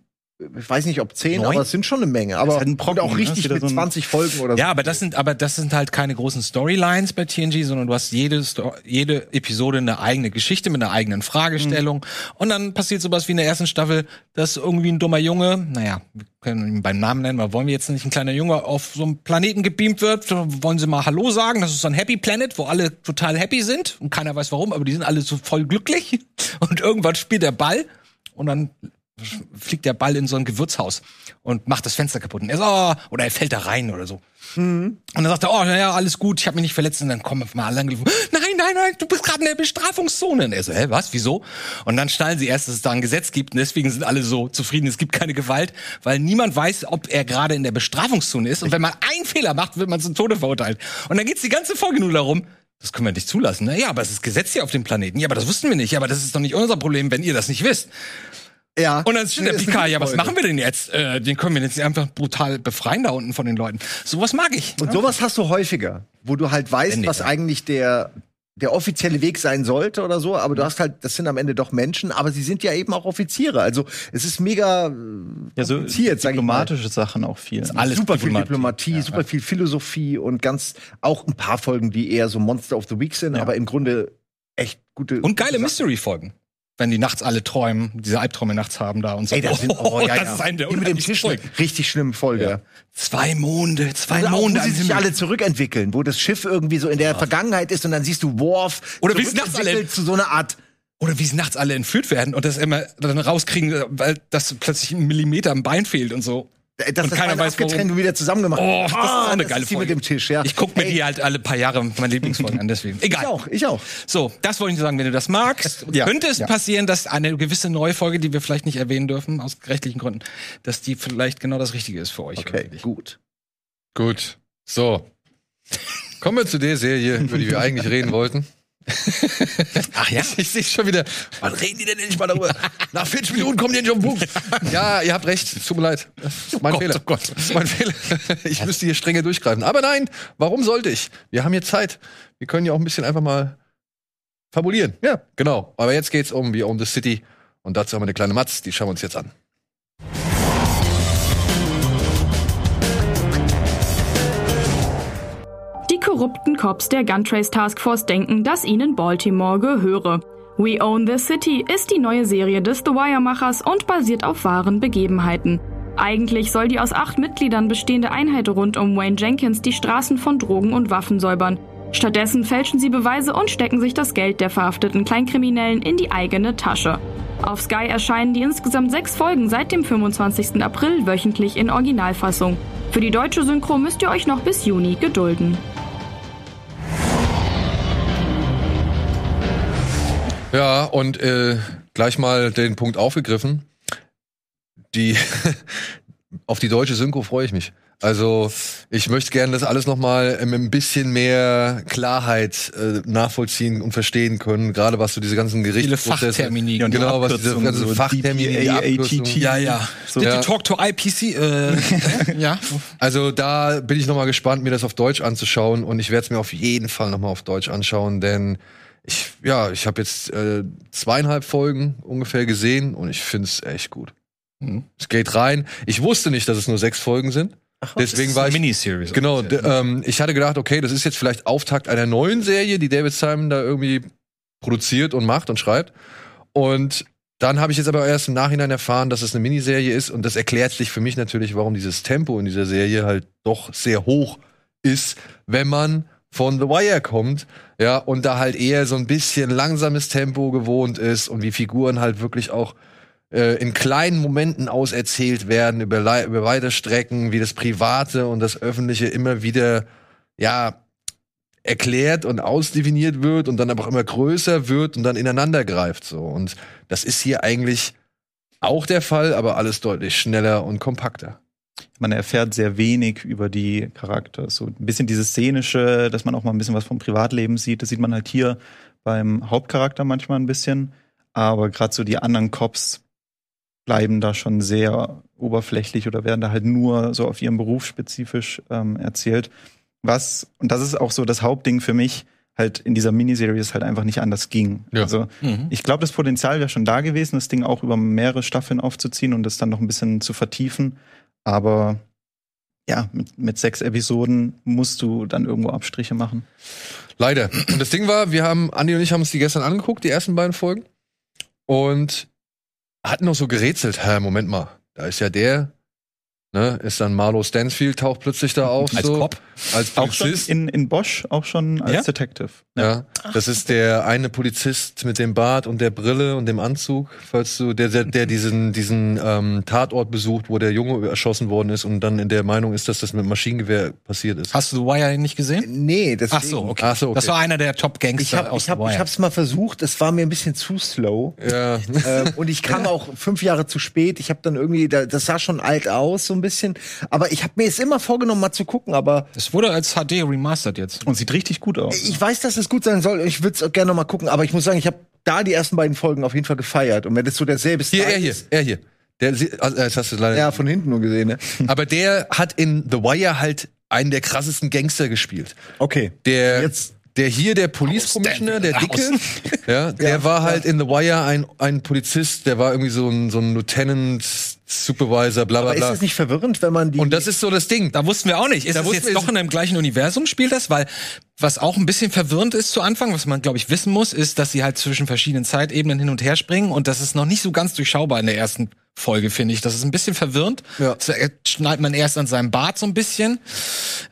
Ich weiß nicht, ob zehn, Neun? aber es sind schon eine Menge. Aber halt ein Brocken, auch ne? richtig mit so ein- 20 Folgen oder so. Ja, aber das sind, aber das sind halt keine großen Storylines bei TNG, sondern du hast jede, Sto jede Episode eine eigene Geschichte mit einer eigenen Fragestellung. Und dann passiert sowas wie in der ersten Staffel, dass irgendwie ein dummer Junge, naja, wir können ihn beim Namen nennen, aber wollen wir jetzt nicht ein kleiner Junge auf so einem Planeten gebeamt wird, wollen sie mal Hallo sagen. Das ist so ein Happy Planet, wo alle total happy sind und keiner weiß warum, aber die sind alle so voll glücklich. Und irgendwann spielt der Ball und dann fliegt der Ball in so ein Gewürzhaus und macht das Fenster kaputt. Und er so, oh, oder er fällt da rein oder so. Und dann sagt er, oh, ja, alles gut, ich habe mich nicht verletzt. Und dann kommen mal alle angelaufen, nein, nein, nein, du bist gerade in der Bestrafungszone. Und er so, hä, was, wieso? Und dann schnallen sie erst, dass es da ein Gesetz gibt. Und deswegen sind alle so zufrieden, es gibt keine Gewalt, weil niemand weiß, ob er gerade in der Bestrafungszone ist. Und wenn man einen Fehler macht, wird man zum Tode verurteilt. Und dann geht's die ganze Folge nur darum, das können wir nicht zulassen. Ne? Ja, aber es ist Gesetz hier auf dem Planeten. Ja, aber das wussten wir nicht. Ja, aber das ist doch nicht unser Problem, wenn ihr das nicht wisst. Ja. Und dann steht der Picard, eine ja, was machen wir denn jetzt? Äh, den können wir jetzt nicht einfach brutal befreien da unten von den Leuten. Sowas mag ich. Und sowas hast du häufiger, wo du halt weißt, Ständig, was ja. eigentlich der der offizielle Weg sein sollte oder so, aber du hast halt, das sind am Ende doch Menschen, aber sie sind ja eben auch Offiziere. Also es ist mega äh, Ja, so kompliziert, sag ich mal. diplomatische Sachen auch viel. alles super viel Diplomatie. Diplomatie, Ja, super ja. viel Philosophie und ganz auch ein paar Folgen, die eher so Monster of the Week sind, Ja. aber im Grunde echt gute Und geile gute Sachen. Wenn die nachts alle träumen, diese Albträume nachts haben da und so. Ey, das sind oh, ja, das ja. ist eine der mit dem Tisch Folgen. richtig schlimme Folge. Zwei Monde, zwei Oder auch, Monde wo sie sich alle zurückentwickeln, wo das Schiff irgendwie so in der Vergangenheit ist und dann siehst du Worf Oder wie sie nachts alle- zu so einer Art Oder wie sie nachts alle entführt werden und das immer dann rauskriegen, weil das plötzlich ein Millimeter am Bein fehlt und so. Äh, dass Und das keiner Bein weiß, abgetrennt und wieder zusammen gemacht. Oh, das ist auch eine geile ist Folge. mit dem Tisch, ja. Ich gucke mir Ey, die halt alle paar Jahre meine Lieblingsfolgen an, deswegen. Egal. Ich auch, ich auch. So, das wollte ich nur sagen, wenn du das magst, Ja, könnte es ja. passieren, dass eine gewisse neue Folge, die wir vielleicht nicht erwähnen dürfen, aus rechtlichen Gründen, dass die vielleicht genau das Richtige ist für euch. Okay, Wirklich. gut. Gut. So. Kommen wir zu der Serie, über die wir eigentlich reden wollten. Ach ja? Ich, ich sehe schon wieder, wann reden die denn nicht mal darüber? Nach 40 Minuten kommen die nicht auf den Punkt. Ja, ihr habt recht, es tut mir leid. Das ist mein Gott, Fehler. oh Gott. Das ist mein Fehler. Ich müsste hier strenger durchgreifen. Aber nein, warum sollte ich? Wir haben hier Zeit. Wir können ja auch ein bisschen einfach mal fabulieren. Ja, genau. Aber jetzt geht's um We Own the City. Und dazu haben wir eine kleine Matz, die schauen wir uns jetzt an. Korrupten Cops der Guntrace Task Force denken, dass ihnen Baltimore gehöre. We Own the City ist die neue Serie des The Wire-Machers und basiert auf wahren Begebenheiten. Eigentlich soll die aus acht Mitgliedern bestehende Einheit rund um Wayne Jenkins die Straßen von Drogen und Waffen säubern. Stattdessen fälschen sie Beweise und stecken sich das Geld der verhafteten Kleinkriminellen in die eigene Tasche. Auf Sky erscheinen die insgesamt sechs Folgen seit dem 25. April wöchentlich in Originalfassung. Für die deutsche Synchro müsst ihr euch noch bis Juni gedulden. Ja, und äh, gleich mal den Punkt aufgegriffen. die auf die deutsche Synchro freue ich mich. Also ich möchte gerne das alles noch mal mit ein bisschen mehr Klarheit äh, nachvollziehen und verstehen können, gerade was so diese ganzen Gerichtsprozesse, Fachtermini. Ja, und die genau, was diese ganzen so Fachtermini, die Abkürzungen. ATT. Ja, ja. So. Did Ja. you talk to IPC? Äh, ja. Also da bin ich noch mal gespannt, mir das auf Deutsch anzuschauen und ich werde es mir auf jeden Fall noch mal auf Deutsch anschauen, denn ich ja, ich habe jetzt äh, zweieinhalb Folgen ungefähr gesehen und ich finde es echt gut. Mhm. Es geht rein. Ich wusste nicht, dass es nur sechs Folgen sind. Deswegen war ich Miniseries. Genau, ähm, ich hatte gedacht, okay, das ist jetzt vielleicht Auftakt einer neuen Serie, die David Simon da irgendwie produziert und macht und schreibt. Und dann habe ich jetzt aber erst im Nachhinein erfahren, dass es eine Miniserie ist und das erklärt sich für mich natürlich, warum dieses Tempo in dieser Serie halt doch sehr hoch ist, wenn man von The Wire kommt, ja, und da halt eher so ein bisschen langsames Tempo gewohnt ist und wie Figuren halt wirklich auch äh, in kleinen Momenten auserzählt werden, über, über weite Strecken, wie das Private und das Öffentliche immer wieder, ja, erklärt und ausdefiniert wird und dann aber auch immer größer wird und dann ineinander greift so. Und das ist hier eigentlich auch der Fall, aber alles deutlich schneller und kompakter. Man erfährt sehr wenig über die Charakter. So ein bisschen dieses Szenische, dass man auch mal ein bisschen was vom Privatleben sieht. Das sieht man halt hier beim Hauptcharakter manchmal ein bisschen. Aber gerade so die anderen Cops bleiben da schon sehr oberflächlich oder werden da halt nur so auf ihren Beruf spezifisch ähm, erzählt. Was, und das ist auch so das Hauptding für mich, halt in dieser Miniserie es halt einfach nicht anders ging. Ja. Also Mhm. ich glaube, das Potenzial wäre schon da gewesen, das Ding auch über mehrere Staffeln aufzuziehen und das dann noch ein bisschen zu vertiefen. Aber ja, mit, mit sechs Episoden musst du dann irgendwo Abstriche machen. Leider. Und das Ding war, wir haben, Andi und ich haben uns die gestern angeguckt, die ersten beiden Folgen. Und hatten noch so gerätselt, hä, Moment mal, da ist ja der, ne, ist dann Marlo Stansfield, taucht plötzlich da auf. Als so, Cop? Als Auch schon Polizist. in, in Bosch, auch schon als Ja? Detective. Ja, das ist der eine Polizist mit dem Bart und der Brille und dem Anzug, falls du, der, der, der diesen, diesen ähm, Tatort besucht, wo der Junge erschossen worden ist und dann in der Meinung ist, dass das mit Maschinengewehr passiert ist. Hast du The Wire nicht gesehen? Nee, deswegen. Ach so, okay. Ach so, okay. Das war einer der Top-Gangster Ich, hab, aus ich, hab, The Wire. ich hab's mal versucht, es war mir ein bisschen zu slow. Ja. ähm, und ich kam auch fünf Jahre zu spät. Ich habe dann irgendwie, da- das sah schon alt aus, so ein bisschen. Aber ich habe mir jetzt immer vorgenommen, mal zu gucken. Aber Es wurde als HD remastered jetzt. Und sieht richtig gut aus. ich weiß, dass es gut sein soll. Ich würde es gerne noch mal gucken. Aber ich muss sagen, ich habe da die ersten beiden Folgen auf jeden Fall gefeiert. Und wenn das so derselbe Hier, Style er hier, ist- er hier. Der, also, das hast du leider Ja, von hinten nur gesehen, ne? Aber der hat in The Wire halt einen der krassesten Gangster gespielt. Okay. Der, Jetzt- der hier, der Police Commissioner, der Dicke, ja, der war halt in The Wire ein, ein Polizist, der war irgendwie so ein, so ein Lieutenant, Supervisor, bla bla Aber ist bla. das nicht verwirrend, wenn man die. Und das ist so das Ding. Da wussten wir auch nicht. Ist Da das jetzt wir- doch in einem gleichen Universum spielt das? Weil was auch ein bisschen verwirrend ist zu Anfang, was man glaube ich wissen muss, ist, dass sie halt zwischen verschiedenen Zeitebenen hin und her springen und das ist noch nicht so ganz durchschaubar in der ersten Folge, finde ich. Das ist ein bisschen verwirrend. Ja. Das schneidet man erst an seinem Bart so ein bisschen.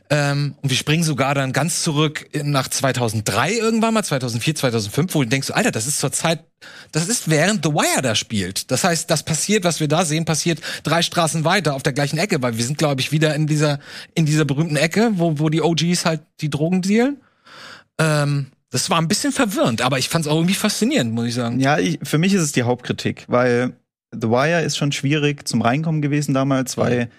Ähm, und wir springen sogar dann ganz zurück nach 2003 irgendwann mal, 2004, 2005, wo du denkst, Alter, das ist zur Zeit, das ist während The Wire da spielt. Das heißt, das passiert, was wir da sehen, passiert drei Straßen weiter auf der gleichen Ecke, weil wir sind, glaube ich, wieder in dieser, in dieser berühmten Ecke, wo, wo die OGs halt die Drogen dealen. Ähm, das war ein bisschen verwirrend, aber ich fand es auch irgendwie faszinierend, muss ich sagen. Ja, ich, für mich ist es die Hauptkritik, weil The Wire ist schon schwierig zum Reinkommen gewesen damals, weil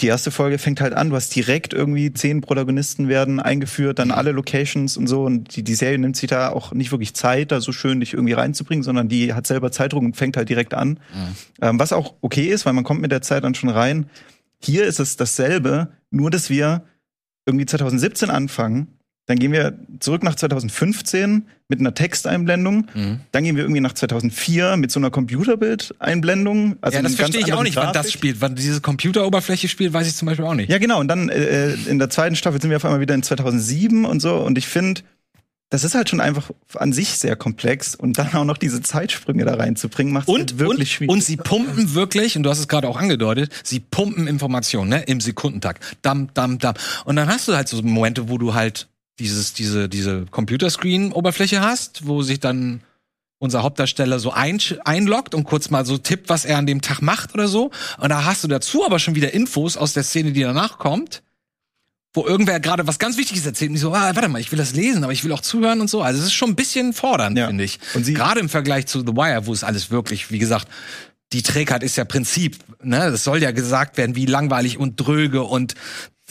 die erste Folge fängt halt an, du hast direkt irgendwie zehn Protagonisten werden eingeführt, dann alle Locations und so und die, die Serie nimmt sich da auch nicht wirklich Zeit, da so schön dich irgendwie reinzubringen, sondern die hat selber Zeitdruck und fängt halt direkt an. Ähm, was auch okay ist, weil man kommt mit der Zeit dann schon rein. Hier ist es dasselbe, nur dass wir irgendwie 2017 anfangen, dann gehen wir zurück nach 2015 mit einer Texteinblendung. Mhm. Dann gehen wir irgendwie nach 2004 mit so einer Computerbildeinblendung. Also ja, das verstehe ich auch nicht, wann das Grafik. spielt. Wann diese Computeroberfläche spielt, weiß ich zum Beispiel auch nicht. Ja, genau. Und dann äh, in der zweiten Staffel sind wir auf einmal wieder in 2007 und so. Und ich finde, das ist halt schon einfach an sich sehr komplex. Und dann auch noch diese Zeitsprünge da reinzubringen, macht es Und, halt wirklich und, schwierig. und sie pumpen wirklich, und du hast es gerade auch angedeutet, sie pumpen Informationen, ne, im Sekundentakt. Dam, dam, dam. Und dann hast du halt so Momente, wo du halt dieses, diese, diese Computerscreen-Oberfläche hast, wo sich dann unser Hauptdarsteller so ein, einloggt und kurz mal so tippt, was er an dem Tag macht oder so. Und da hast du dazu aber schon wieder Infos aus der Szene, die danach kommt, wo irgendwer gerade was ganz Wichtiges erzählt und die so, ah, warte mal, ich will das lesen, aber ich will auch zuhören und so. Also es ist schon ein bisschen fordernd, Ja. finde ich. Und sie- Gerade im Vergleich zu The Wire, wo es alles wirklich, wie gesagt, die Trägheit ist ja Prinzip. Ne? Das soll ja gesagt werden, wie langweilig und dröge und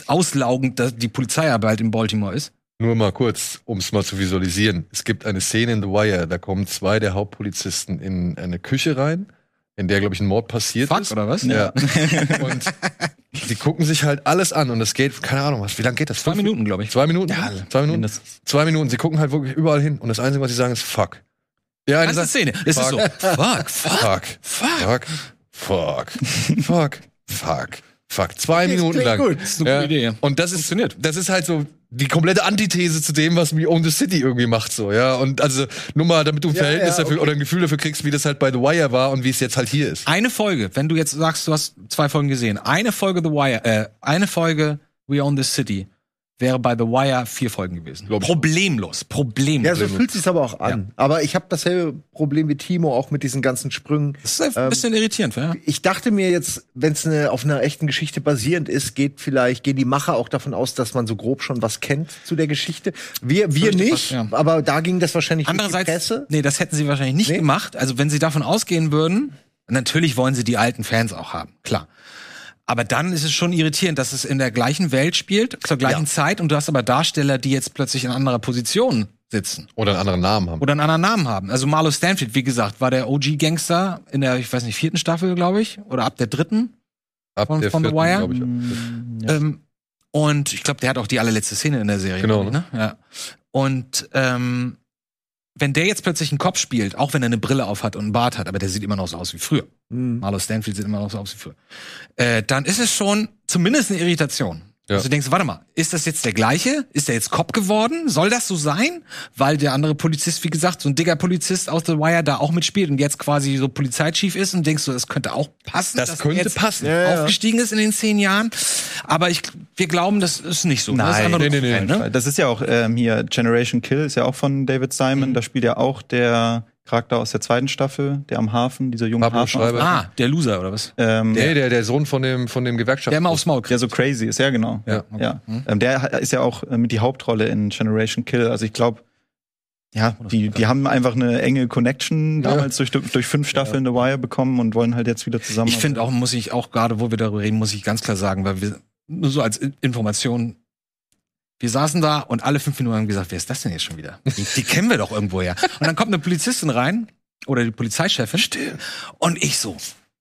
auslaugend die Polizeiarbeit in Baltimore ist. Nur mal kurz, um es mal zu visualisieren. Es gibt eine Szene in The Wire, da kommen zwei der Hauptpolizisten in eine Küche rein, in der, glaube ich, ein Mord passiert Fuck, ist. oder was? Ja. und die gucken sich halt alles an und es geht, keine Ahnung, was, wie lange geht das? Zwei Minuten, glaube ich. Zwei Minuten? Ja, zwei Minuten? mindestens. Zwei Minuten. Sie gucken halt wirklich überall hin und das Einzige, was sie sagen, ist fuck. Ja, eine Ganze Szene. Das ist so. Fuck. Fuck, fuck. Fuck. Fuck. Fuck. Fuck. Fuck. Zwei Minuten klingt lang. gut. Das ist eine gute Idee. Und das ist, das ist halt so die komplette Antithese zu dem, was We Own the City irgendwie macht, so, ja. Und also, nur mal, damit du ein Ja, Verhältnis ja, dafür okay. oder ein Gefühl dafür kriegst, wie das halt bei The Wire war und wie es jetzt halt hier ist. Eine Folge, wenn du jetzt sagst, du hast zwei Folgen gesehen, eine Folge The Wire, äh, eine Folge We Own This City wäre bei The Wire vier Folgen gewesen. Problemlos, problemlos. Ja, so fühlt sich's aber auch an. Aber ich habe dasselbe Problem wie Timo auch mit diesen ganzen Sprüngen. das ist ein bisschen irritierend, ja. Ich dachte mir jetzt, wenn es eine, auf einer echten Geschichte basierend ist, geht vielleicht gehen die Macher auch davon aus, dass man so grob schon was kennt zu der Geschichte. Wir, wir Fürchte nicht, fast, ja. aber da ging das wahrscheinlich durch die Andererseits, Presse. nee, das hätten sie wahrscheinlich nicht Nee? gemacht. Also wenn sie davon ausgehen würden, natürlich wollen sie die alten Fans auch haben, klar. Aber dann ist es schon irritierend, dass es in der gleichen Welt spielt, zur gleichen Ja. Zeit, und du hast aber Darsteller, die jetzt plötzlich in anderer Position sitzen Oder einen anderen Namen haben. oder einen anderen Namen haben. Also Marlo Stanfield, wie gesagt, war der OG-Gangster in der, ich weiß nicht, vierten Staffel, glaube ich, oder ab der dritten. Ab von- der von The vierten, Wire? glaub ich. Ähm, und ich glaube, der hat auch die allerletzte Szene in der Serie. Genau, ich, ne? Ja. Und ähm, wenn der jetzt plötzlich einen Kopf spielt, auch wenn er eine Brille auf hat und einen Bart hat, aber der sieht immer noch so aus wie früher. Hm. Marlo Stanfield sieht immer noch so aus wie früher. Äh, dann ist es schon zumindest eine Irritation. Ja. Also du denkst, warte mal, ist das jetzt der gleiche? Ist der jetzt Cop geworden? Soll das so sein? Weil der andere Polizist, wie gesagt, so ein dicker Polizist aus The Wire da auch mitspielt und jetzt quasi so Polizeichief ist und denkst du, das könnte auch passen. Das dass könnte jetzt passen. Ja, ja. Aufgestiegen ist in den zehn Jahren. Aber ich, wir glauben, das ist nicht so. das ist Nein, einfach nur nee, nee, nee. ne? Das ist ja auch ähm, hier Generation Kill ist ja auch von David Simon. Mhm. Da spielt ja auch der Charakter aus der zweiten Staffel, der am Hafen, dieser junge Pablo Hafen. Schreiber. Ah, der Loser oder was? Ähm, Nee, der, der Sohn von dem, von dem Gewerkschaft. Der immer aufs Maul kriegt. der so crazy ist, ja genau. Ja. ja. Ähm, der ist ja auch äh, mit die Hauptrolle in Generation Kill. Also ich glaube, ja, die, die haben einfach eine enge Connection damals durch, durch fünf Staffeln The Wire bekommen und wollen halt jetzt wieder zusammen. Ich finde auch, muss ich auch gerade, wo wir darüber reden, muss ich ganz klar sagen, weil wir nur so als In- Information, wir saßen da und alle fünf Minuten haben gesagt, wer ist das denn jetzt schon wieder? Die, die kennen wir doch irgendwoher. Und dann kommt eine Polizistin rein oder die Polizeichefin. Still. Und ich so.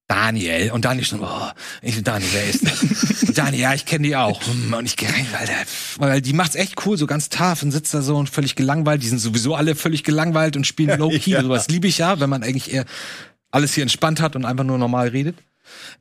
Daniel. Und Daniel schon, oh, ich so, Daniel, wer ist das? Daniel, ja, ich kenne die auch. Hm, Und ich gehe rein, weil, der, weil die macht's echt cool, so ganz tough und sitzt da so und völlig gelangweilt. Die sind sowieso alle völlig gelangweilt und spielen Low-Key. Ja. Sowas liebe ich ja, wenn man eigentlich eher alles hier entspannt hat und einfach nur normal redet.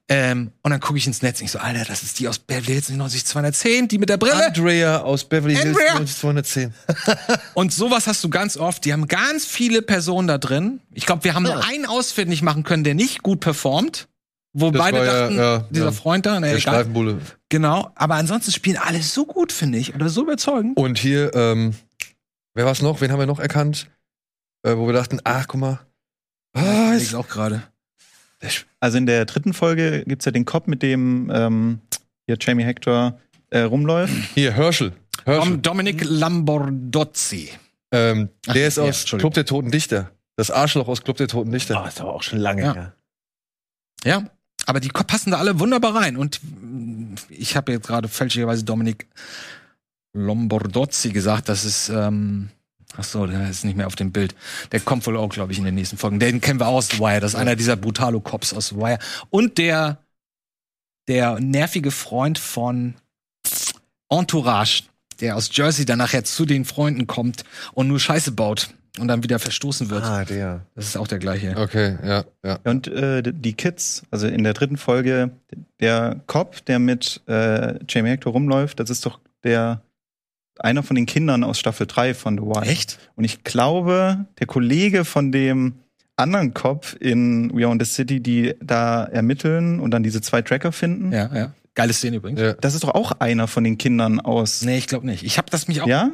Ähm, und dann gucke ich ins Netz und ich so, Alter, das ist die aus Beverly Hills 90210, die mit der Brille. Andrea aus Beverly Hills Andrea. 210. Und sowas hast du ganz oft. Die haben ganz viele Personen da drin. Ich glaube, wir haben nur einen ausfindig machen können, der nicht gut performt. Wo Das beide war ja, dachten, ja, dieser ja. Freund da, na, Der. Streifenbulle. Genau. Aber ansonsten spielen alle so gut, finde ich. Oder so überzeugend. Und hier, ähm, wer war's noch? Wen haben wir noch erkannt? Äh, wo wir dachten, ach, guck mal. Ah, Ich ist, auch gerade. Also in der dritten Folge gibt's ja den Cop, mit dem ähm, hier Jamie Hector äh, rumläuft. hier, Herschel. Herschel. Dom Dominic Lambordozzi. Ähm, Ach, der ist ja, aus. Club der Toten Dichter. Das Arschloch aus Club der Toten Dichter. Oh, ist aber auch schon lange Ja. her. Ja. Aber die passen da alle wunderbar rein. Und ich habe jetzt gerade fälschlicherweise Dominic Lombardozzi gesagt. Das ist, ähm, ach so, der ist nicht mehr auf dem Bild. Der kommt wohl auch, glaube ich, in den nächsten Folgen. Den kennen wir aus The Wire. Das ist einer dieser Brutalo-Cops aus The Wire. Und der, der nervige Freund von Entourage, der aus Jersey dann nachher zu den Freunden kommt und nur Scheiße baut und dann wieder verstoßen wird. Ah, der. Das ist auch der gleiche. Okay, ja, ja. Und äh, die Kids, also in der dritten Folge, der Cop, der mit äh, Jamie Hector rumläuft, das ist doch der einer von den Kindern aus Staffel 3 von The Wire. Echt? Und ich glaube, der Kollege von dem anderen Cop in We Own the City, die da ermitteln und dann diese zwei Tracker finden, Ja, ja. Geile Szene übrigens. ja. das ist doch auch einer von den Kindern aus. Nee, ich glaube nicht. Ich habe das mich auch. Ja?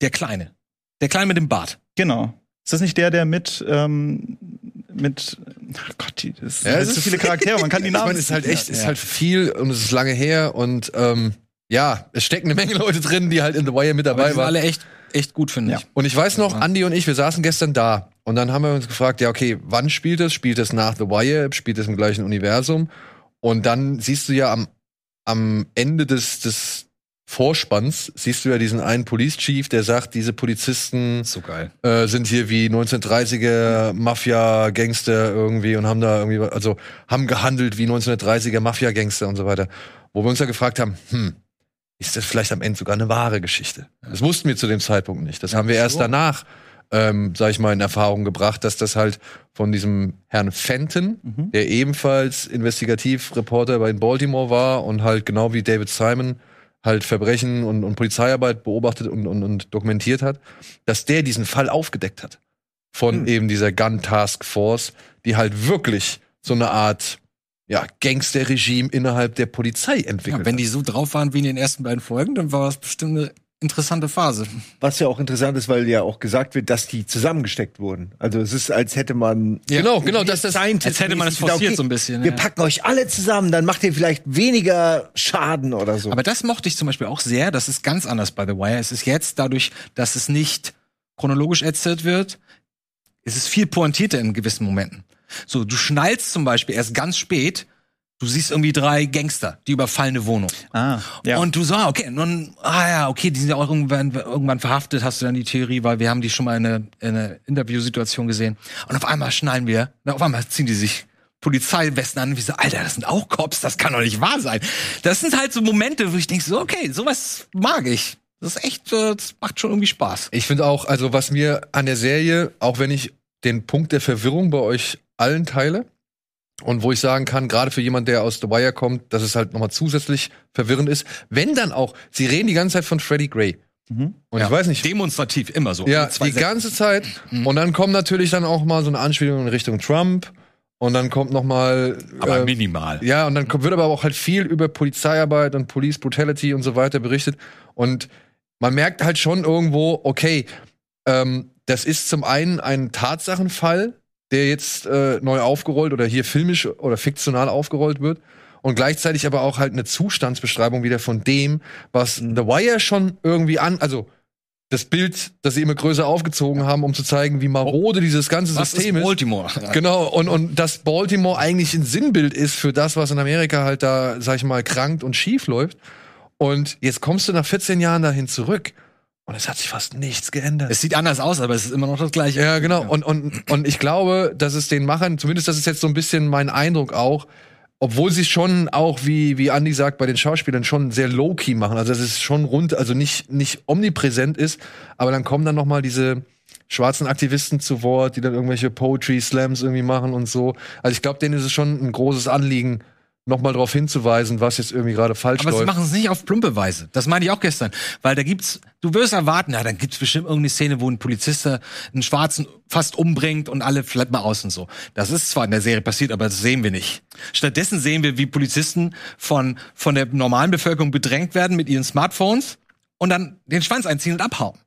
Der Kleine. Der Kleine mit dem Bart. Genau. Ist das nicht der, der mit, ähm, mit, ach Gott, die, das Ja, sind es so viele Charaktere, man kann die Ich Namen meine, es ist halt echt, es ist Ja. halt viel und es ist lange her und ähm, ja, es stecken eine Menge Leute drin, die halt in The Wire mit Aber die dabei sind waren. alle echt echt gut, finde ich. Und ich weiß noch, Andy und ich, wir saßen gestern da und dann haben wir uns gefragt, ja, okay, wann spielt es? Spielt es nach The Wire? Spielt es im gleichen Universum? Und dann siehst du ja am, am Ende des, des Vorspanns, siehst du ja diesen einen Police Chief, der sagt, diese Polizisten So äh, sind hier wie 1930er Mafia-Gangster irgendwie und haben da irgendwie, also haben gehandelt wie 1930er Mafia-Gangster und so weiter. Wo wir uns ja gefragt haben, hm, ist das vielleicht am Ende sogar eine wahre Geschichte? Das wussten wir zu dem Zeitpunkt nicht. Das haben wir erst danach, ähm, sag ich mal, in Erfahrung gebracht, dass das halt von diesem Herrn Fenton, der ebenfalls Investigativreporter bei Baltimore war und halt genau wie David Simon halt Verbrechen und, und Polizeiarbeit beobachtet und, und, und dokumentiert hat, dass der diesen Fall aufgedeckt hat von eben dieser Gun Task Force, die halt wirklich so eine Art ja, Gangsterregime innerhalb der Polizei entwickelt Ja, wenn die so drauf waren wie in den ersten beiden Folgen, dann war das bestimmt eine interessante Phase. Was ja auch interessant ist, weil ja auch gesagt wird, dass die zusammengesteckt wurden. Also es ist, als hätte man Genau, genau, dass das Als hätte man es forciert so ein bisschen, Wir ja. packen euch alle zusammen, dann macht ihr vielleicht weniger Schaden oder so. Aber das mochte ich zum Beispiel auch sehr. Das ist ganz anders bei The Wire. Es ist jetzt dadurch, dass es nicht chronologisch erzählt wird, es ist viel pointierter in gewissen Momenten. So, du schnallst zum Beispiel erst ganz spät, du siehst irgendwie drei Gangster, die überfallen eine Wohnung. Ah, ja. Und du so, ah, okay, nun, ah ja, okay, die sind ja auch irgendwann, irgendwann verhaftet, hast du dann die Theorie, weil wir haben die schon mal in einer in einer Interviewsituation gesehen. Und auf einmal schnallen wir, na, auf einmal ziehen die sich Polizeiwesten an und wir so, Alter, das sind auch Cops, das kann doch nicht wahr sein. Das sind halt so Momente, wo ich denke so, okay, sowas mag ich. Das ist echt, äh, das macht schon irgendwie Spaß. Ich finde auch, also was mir an der Serie, auch wenn ich den Punkt der Verwirrung bei euch allen teile und wo ich sagen kann, gerade für jemand, der aus The Wire kommt, dass es halt nochmal zusätzlich verwirrend ist, wenn dann auch, sie reden die ganze Zeit von Freddie Gray. Und Ja, ich weiß nicht, Demonstrativ, immer so. ja, Zwei die Sätze. ganze Zeit. Und dann kommt natürlich dann auch mal so eine Anspielung in Richtung Trump. Und dann kommt noch mal aber äh, minimal. ja, und dann kommt- wird aber auch halt viel über Polizeiarbeit und Police Brutality und so weiter berichtet. Und man merkt halt schon irgendwo, okay, ähm, das ist zum einen ein Tatsachenfall, der jetzt äh, neu aufgerollt oder hier filmisch oder fiktional aufgerollt wird. Und gleichzeitig aber auch halt eine Zustandsbeschreibung wieder von dem, was The Wire schon irgendwie an, also das Bild, das sie immer größer aufgezogen haben, um zu zeigen, wie marode dieses ganze Was System ist ist. Baltimore? Genau, und, und dass Baltimore eigentlich ein Sinnbild ist für das, was in Amerika halt da, sag ich mal, krankt und schief läuft. Und jetzt kommst du nach 14 Jahren dahin zurück und es hat sich fast nichts geändert. Es sieht anders aus, aber es ist immer noch das gleiche. Ja, genau. Und, und, und ich glaube, dass es den Machern, zumindest das ist jetzt so ein bisschen mein Eindruck auch, obwohl sie schon auch, wie, wie Andy sagt, bei den Schauspielern schon sehr low-key machen. Also dass es schon rund, also nicht, nicht omnipräsent ist, aber dann kommen dann noch mal diese schwarzen Aktivisten zu Wort, die dann irgendwelche Poetry Slams irgendwie machen und so. Also ich glaube, denen ist es schon ein großes Anliegen, noch mal darauf hinzuweisen, was jetzt irgendwie gerade falsch Aber sie läuft. machen es nicht auf plumpe Weise. Das meine ich auch gestern. Weil da gibt's, du wirst erwarten, ja, dann gibt's bestimmt irgendeine Szene, wo ein Polizist einen Schwarzen fast umbringt und alle flippen mal aus und so. Das ist zwar in der Serie passiert, aber das sehen wir nicht. Stattdessen sehen wir, wie Polizisten von, von der normalen Bevölkerung bedrängt werden mit ihren Smartphones und dann den Schwanz einziehen und abhauen.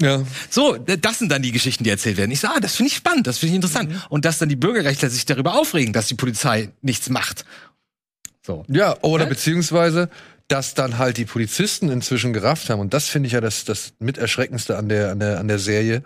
ja. So, das sind dann die Geschichten, die erzählt werden. Ich sage, ah, das finde ich spannend, das finde ich interessant. Und dass dann die Bürgerrechtler sich darüber aufregen, dass die Polizei nichts macht. So. Ja, oder Ja. beziehungsweise, dass dann halt die Polizisten inzwischen gerafft haben, und das finde ich ja das, das miterschreckendste an der, an, der, an der Serie,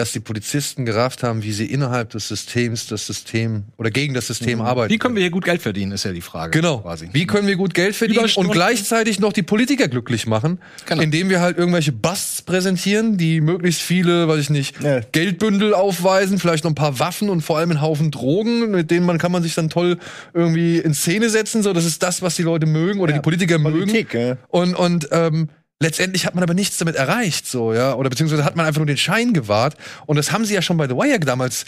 dass die Polizisten gerafft haben, wie sie innerhalb des Systems das System oder gegen das System arbeiten. Wie können wir hier gut Geld verdienen, ist ja die Frage. Genau. Quasi. Wie können wir gut Geld verdienen und gleichzeitig noch die Politiker glücklich machen, Genau. indem wir halt irgendwelche Busts präsentieren, die möglichst viele, weiß ich nicht, Ja. Geldbündel aufweisen, vielleicht noch ein paar Waffen und vor allem einen Haufen Drogen, mit denen man kann man sich dann toll irgendwie in Szene setzen. So, das ist das, was die Leute mögen oder die Politiker Politik, mögen. ja. Und und ähm, letztendlich hat man aber nichts damit erreicht, so ja, oder beziehungsweise hat man einfach nur den Schein gewahrt. Und das haben sie ja schon bei The Wire damals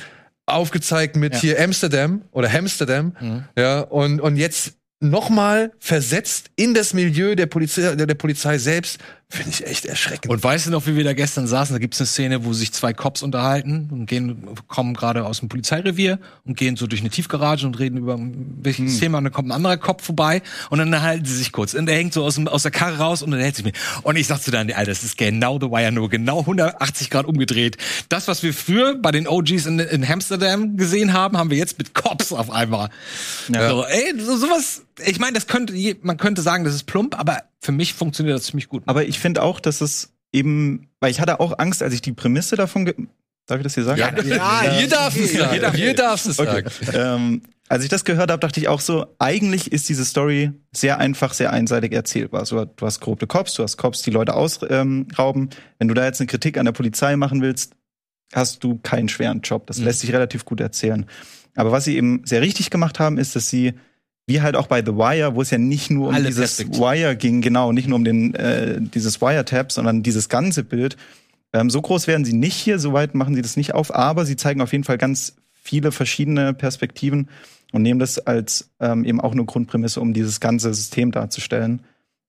aufgezeigt mit Ja. hier Amsterdam oder Amsterdam, ja, und und jetzt nochmal versetzt in das Milieu der Polizei, der, der Polizei selbst, finde ich echt erschreckend. Und weißt du noch, wie wir da gestern saßen? Da gibt's eine Szene, wo sich zwei Cops unterhalten und gehen, kommen gerade aus dem Polizeirevier und gehen so durch eine Tiefgarage und reden über ein wichtiges Thema und dann kommt ein anderer Cop vorbei und dann halten sie sich kurz. Und der hängt so aus, dem, aus der Karre raus und dann hält sich mir. Und ich sag zu dann, Alter, das ist genau The Wire, nur genau 180 Grad umgedreht. Das, was wir früher bei den OGs in, in Amsterdam gesehen haben, haben wir jetzt mit Cops auf einmal. Ja. So, ey, so, sowas, ich meine, das könnte, man könnte sagen, das ist plump, aber für mich funktioniert das ziemlich gut. Aber ich finde auch, dass es eben, weil ich hatte auch Angst, als ich die Prämisse davon, darf ich das hier sagen? Ja, hier darfst du es sagen. Hier darfst du es sagen. ähm, als ich das gehört habe, dachte ich auch so, eigentlich ist diese Story sehr einfach, sehr einseitig erzählbar. So, du hast korrupte Cops, du hast Cops, die Leute ausrauben. Ähm, Wenn du da jetzt eine Kritik an der Polizei machen willst, hast du keinen schweren Job. Das Mhm. lässt sich relativ gut erzählen. Aber was sie eben sehr richtig gemacht haben, ist, dass sie, wie halt auch bei The Wire, wo es ja nicht nur um Alle dieses. Wire ging, genau, nicht nur um den, äh, dieses Wiretap, sondern dieses ganze Bild. Ähm, so groß werden sie nicht hier, soweit machen sie das nicht auf, aber sie zeigen auf jeden Fall ganz viele verschiedene Perspektiven und nehmen das als ähm, eben auch eine Grundprämisse, um dieses ganze System darzustellen.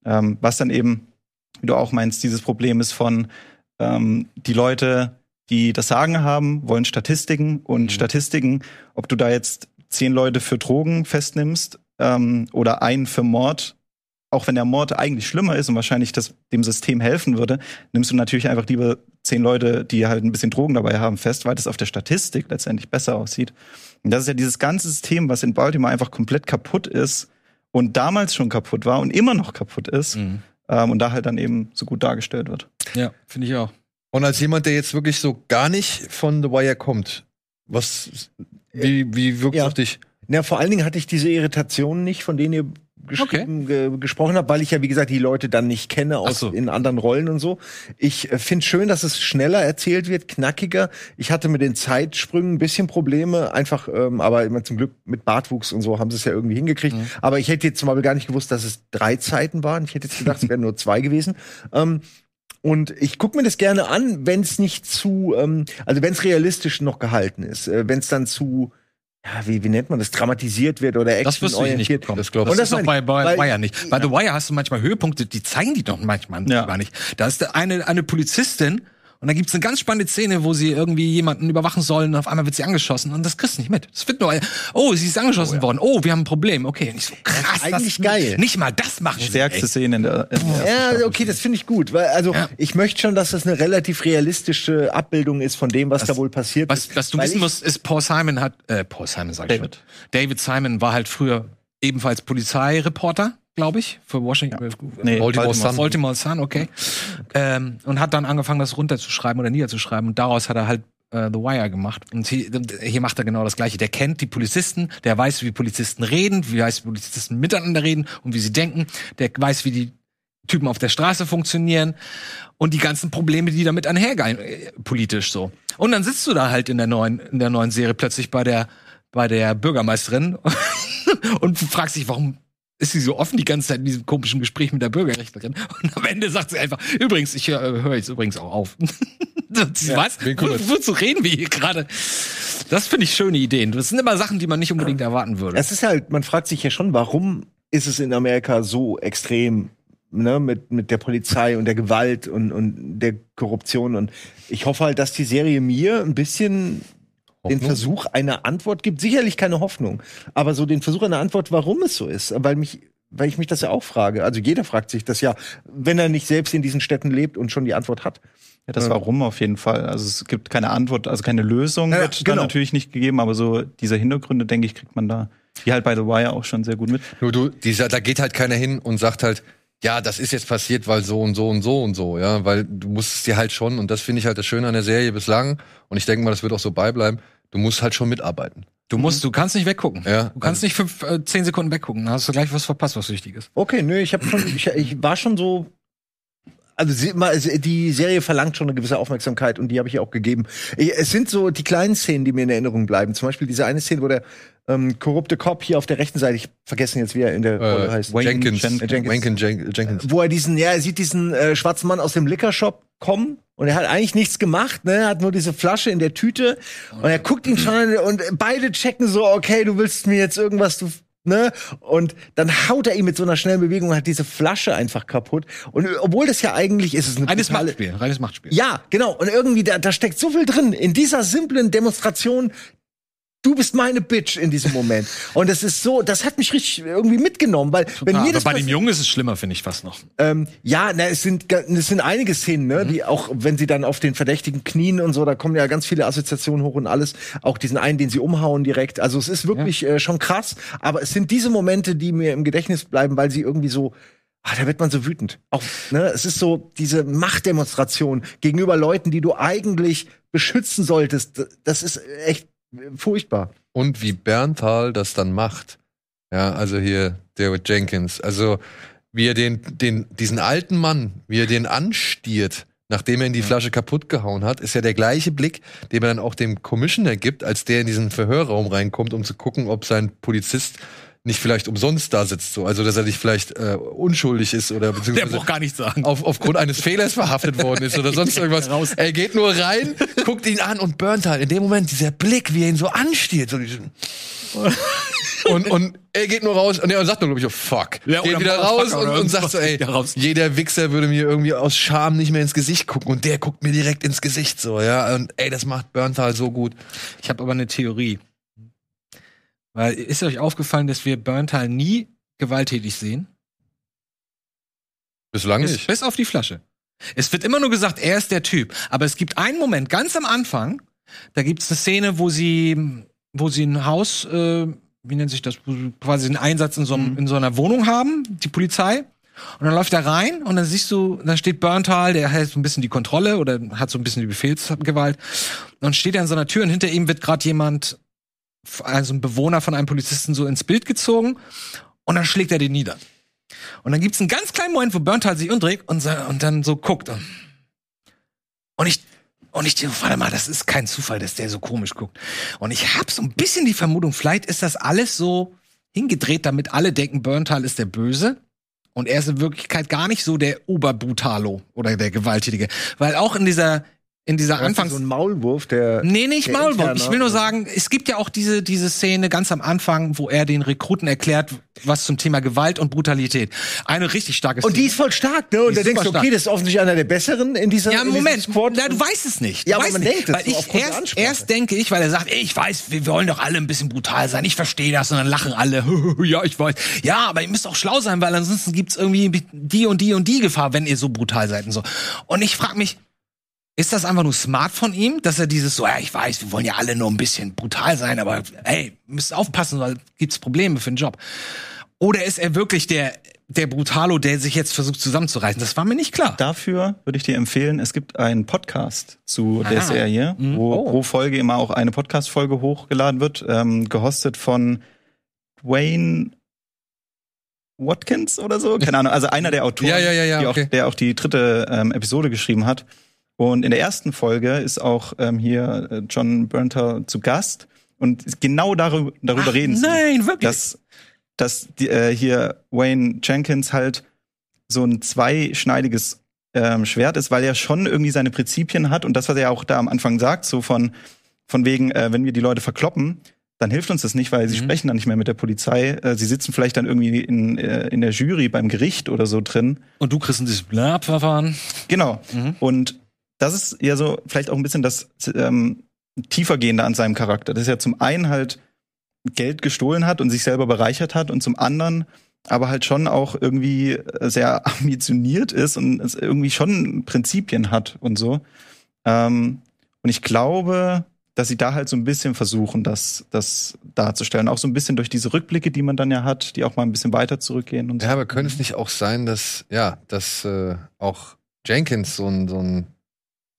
Ähm, was dann eben, wie du auch meinst, dieses Problem ist von ähm, die Leute, die das Sagen haben, wollen Statistiken und Statistiken, ob du da jetzt zehn Leute für Drogen festnimmst ähm, oder einen für Mord, auch wenn der Mord eigentlich schlimmer ist und wahrscheinlich das dem System helfen würde, nimmst du natürlich einfach lieber zehn Leute, die halt ein bisschen Drogen dabei haben, fest, weil das auf der Statistik letztendlich besser aussieht. Und das ist ja dieses ganze System, was in Baltimore einfach komplett kaputt ist und damals schon kaputt war und immer noch kaputt ist Mhm. ähm, und da halt dann eben so gut dargestellt wird. Ja, finde ich auch. Und als jemand, der jetzt wirklich so gar nicht von The Wire kommt, was, wie, wie wirkt es Ja. auf dich? Na, vor allen Dingen hatte ich diese Irritationen nicht, von denen ihr geschrieben, ge gesprochen habt, weil ich ja, wie gesagt, die Leute dann nicht kenne aus so. in anderen Rollen und so. Ich äh, finde schön, dass es schneller erzählt wird, knackiger. Ich hatte mit den Zeitsprüngen ein bisschen Probleme, einfach, ähm, aber immer zum Glück mit Bartwuchs und so haben sie es ja irgendwie hingekriegt. Mhm. Aber ich hätte jetzt zum Beispiel gar nicht gewusst, dass es drei Zeiten waren. Ich hätte jetzt gedacht, es wären nur zwei gewesen. Ähm, und ich gucke mir das gerne an, wenn es nicht zu, ähm, also wenn es realistisch noch gehalten ist, äh, wenn es dann zu, ja, wie, wie nennt man das, dramatisiert wird oder Das wirst du hier nicht bekommen. Das glaub ich. das, Und das ist doch bei, bei weil- Wire nicht. Bei The Wire hast du manchmal Höhepunkte, die zeigen die doch manchmal Ja. gar nicht. Da ist eine, eine Polizistin und da gibt's eine ganz spannende Szene, wo sie irgendwie jemanden überwachen sollen und auf einmal wird sie angeschossen und das kriegst du nicht mit. Es wird nur, oh, sie ist angeschossen worden. Oh, wir haben ein Problem. Okay, nicht so krass. eigentlich das, geil. Nicht mal das machen sie. Stärkste. Szene in der, in der Ja, okay, das finde ich gut, weil also Ja. ich möchte schon, dass das eine relativ realistische Abbildung ist von dem, was da wohl passiert Was, ist. was du wissen ich- musst, ist Paul Simon hat, äh, Paul Simon sag ich David. schon. David Simon war halt früher ebenfalls Polizeireporter, glaube ich, für Washington. Nee, Baltimore Sun. Baltimore Sun, okay. Ähm, und hat dann angefangen, das runterzuschreiben oder niederzuschreiben. Und daraus hat er halt äh, The Wire gemacht. Und hier, hier macht er genau das Gleiche. Der kennt die Polizisten, der weiß, wie Polizisten reden, wie weiß, wie Polizisten miteinander reden und wie sie denken. Der weiß, wie die Typen auf der Straße funktionieren und die ganzen Probleme, die damit einhergehen, äh, politisch so. Und dann sitzt du da halt in der neuen, in der neuen Serie plötzlich bei der, bei der Bürgermeisterin und fragst dich, warum ist sie so offen die ganze Zeit in diesem komischen Gespräch mit der Bürgerrechtlerin? Und am Ende sagt sie einfach, übrigens, ich höre hör jetzt übrigens auch auf. Sie, Was? Wo, kümmert's? wozu reden wir hier gerade? Das finde ich schöne Ideen. Das sind immer Sachen, die man nicht unbedingt erwarten würde. Es ist halt, man fragt sich ja schon, warum ist es in Amerika so extrem, ne, mit, mit der Polizei und der Gewalt und, und der Korruption. Und ich hoffe halt, dass die Serie mir ein bisschen den? Versuch einer Antwort gibt. Sicherlich keine Hoffnung, aber so den Versuch einer Antwort, warum es so ist. Weil mich, weil ich mich das ja auch frage. Also jeder fragt sich das ja, wenn er nicht selbst in diesen Städten lebt und schon die Antwort hat. Ja, das Warum auf jeden Fall. Also es gibt keine Antwort, also keine Lösung Ja, wird genau. dann natürlich nicht gegeben, aber so diese Hintergründe, denke ich, kriegt man da, wie halt bei The Wire auch schon sehr gut mit. Nur du, dieser, da geht halt keiner hin und sagt halt, ja, das ist jetzt passiert, weil so und so und so und so, ja, weil du musst es dir halt schon, und das finde ich halt das Schöne an der Serie bislang, und ich denke mal, das wird auch so beibleiben, du musst halt schon mitarbeiten. Du musst, du kannst nicht weggucken. Ja. Du kannst nicht fünf, äh, zehn Sekunden weggucken. Dann hast du gleich was verpasst, was wichtig ist. Okay, nö, ich habe schon, ich, ich war schon so. Also also die Serie verlangt schon eine gewisse Aufmerksamkeit und die habe ich ihr auch gegeben. Es sind so die kleinen Szenen, die mir in Erinnerung bleiben. Zum Beispiel diese eine Szene, wo der ähm, korrupte Cop hier auf der rechten Seite, ich vergessen jetzt, wie er in der Rolle heißt, Äh, Jenkins, Jenkins. Jenkins, Jenkins, Jenkins. wo er diesen, ja, er sieht diesen äh, schwarzen Mann aus dem Liquor-Shop kommen und er hat eigentlich nichts gemacht, ne? Er hat nur diese Flasche in der Tüte und er guckt ihn schon an und beide checken so, okay, du willst mir jetzt irgendwas, du Ne? Und dann haut er ihm mit so einer schnellen Bewegung und hat diese Flasche einfach kaputt. Und obwohl das ja eigentlich ist, es eine Reines Machtspiel, reines Machtspiel. Ja, genau. Und irgendwie, da, da steckt so viel drin. In dieser simplen Demonstration, du bist meine Bitch in diesem Moment. Und das ist so, das hat mich richtig irgendwie mitgenommen, weil wenn Ja, mir aber das bei dem Jungen ist es schlimmer, finde ich fast noch. ähm, ja, na, es sind es sind einige Szenen, ne, die auch, wenn sie dann auf den Verdächtigen knien und so, da kommen ja ganz viele Assoziationen hoch und alles. Auch diesen einen, den sie umhauen direkt. Also es ist wirklich äh, schon krass. Aber es sind diese Momente, die mir im Gedächtnis bleiben, weil sie irgendwie so Ah, da wird man so wütend. Auch, ne, es ist so diese Machtdemonstration gegenüber Leuten, die du eigentlich beschützen solltest. Das ist echt furchtbar. Und wie Berntal das dann macht. Ja, also hier David Jenkins. Also wie er den, den, diesen alten Mann, wie er den anstiert, nachdem er in die Flasche kaputt gehauen hat, ist ja der gleiche Blick, den er dann auch dem Commissioner gibt, als der in diesen Verhörraum reinkommt, um zu gucken, ob sein Polizist nicht vielleicht umsonst da sitzt, so. Also, dass er nicht vielleicht äh, unschuldig ist oder Der beziehungsweise braucht gar nichts sagen. auf, aufgrund eines Fehlers verhaftet worden ist oder sonst irgendwas. Raus. Er geht nur rein, guckt ihn an und burnt halt. In dem Moment dieser Blick, wie er ihn so anstiert. So diesen und, und er geht nur raus und er sagt nur, glaube ich, so, fuck. Ja, geht wieder raus und, und sagt so, ey, jeder Wichser würde mir irgendwie aus Scham nicht mehr ins Gesicht gucken und der guckt mir direkt ins Gesicht so, ja. Und ey, das macht Burntal so gut. Ich habe aber eine Theorie. Weil ist euch aufgefallen, dass wir Burntal nie gewalttätig sehen? Bislang Bis, nicht. bis auf die Flasche. Es wird immer nur gesagt, er ist der Typ. Aber es gibt einen Moment, ganz am Anfang, da gibt es eine Szene, wo sie, wo sie ein Haus, äh, wie nennt sich das, wo sie quasi einen Einsatz in so, einem- in so einer Wohnung haben, die Polizei. Und dann läuft er rein und dann siehst du, da steht Burntal, der hält so ein bisschen die Kontrolle oder hat so ein bisschen die Befehlsgewalt. Und dann steht er an so einer Tür und hinter ihm wird gerade jemand, also ein Bewohner von einem Polizisten so ins Bild gezogen und dann schlägt er den nieder. Und dann gibt's einen ganz kleinen Moment, wo Burntal sich umdreht und, und dann so guckt. Und ich, und ich denke, warte mal, das ist kein Zufall, dass der so komisch guckt. Und ich hab so ein bisschen die Vermutung, vielleicht ist das alles so hingedreht, damit alle denken, Burntal ist der Böse. Und er ist in Wirklichkeit gar nicht so der Oberbrutalo oder der Gewalttätige. Weil auch in dieser, in dieser Anfangs... so ein Maulwurf, der. Nee, nicht Der Maulwurf. interne- Ich will nur sagen, es gibt ja auch diese, diese Szene ganz am Anfang, wo er den Rekruten erklärt, was zum Thema Gewalt und Brutalität. Eine richtig starke Und die ist voll stark, ne? Und da denkst du, okay, das ist offensichtlich einer der besseren in dieser ja, Moment. Na, du weißt es nicht. Du Ja, aber weißt man nicht. denkt es weil so ich der erst, erst denke ich, weil er sagt, ey, ich weiß, wir wollen doch alle ein bisschen brutal sein. Ich verstehe das und dann lachen alle. ja, ich weiß. Ja, aber ihr müsst auch schlau sein, weil ansonsten gibt's irgendwie die und die und die Gefahr, wenn ihr so brutal seid und so. Und ich frage mich, ist das einfach nur smart von ihm, dass er dieses so, ja, ich weiß, wir wollen ja alle nur ein bisschen brutal sein, aber hey, müsst aufpassen, weil gibt's Probleme für den Job. Oder ist er wirklich der der Brutalo, der sich jetzt versucht zusammenzureißen? Das war mir nicht klar. Dafür würde ich dir empfehlen, es gibt einen Podcast zu der Aha. Serie, wo Oh. pro Folge immer auch eine Podcast-Folge hochgeladen wird, ähm, gehostet von Wayne Watkins oder so, keine Ahnung, also einer der Autoren, Ja, ja, ja, okay. auch, der auch die dritte ähm, Episode geschrieben hat. Und in der ersten Folge ist auch ähm, hier äh, John Burnter zu Gast und genau darüber, darüber Ach, reden sie Nein, wirklich. dass, dass die, äh, hier Wayne Jenkins halt so ein zweischneidiges ähm, Schwert ist, weil er schon irgendwie seine Prinzipien hat und das, was er auch da am Anfang sagt, so von, von wegen, äh, wenn wir die Leute verkloppen, dann hilft uns das nicht, weil sie Mhm. sprechen dann nicht mehr mit der Polizei. Äh, sie sitzen vielleicht dann irgendwie in, äh, in der Jury beim Gericht oder so drin. Und du kriegst ein Disziplinarverfahren. Genau. Mhm. Und das ist ja so vielleicht auch ein bisschen das ähm, tiefergehende an seinem Charakter. Dass er zum einen halt Geld gestohlen hat und sich selber bereichert hat und zum anderen aber halt schon auch irgendwie sehr ambitioniert ist und es irgendwie schon Prinzipien hat und so. Ähm, und ich glaube, dass sie da halt so ein bisschen versuchen, das, das darzustellen. Auch so ein bisschen durch diese Rückblicke, die man dann ja hat, die auch mal ein bisschen weiter zurückgehen und so. Ja, aber könnte es nicht auch sein, dass, ja, dass äh, auch Jenkins so ein, so ein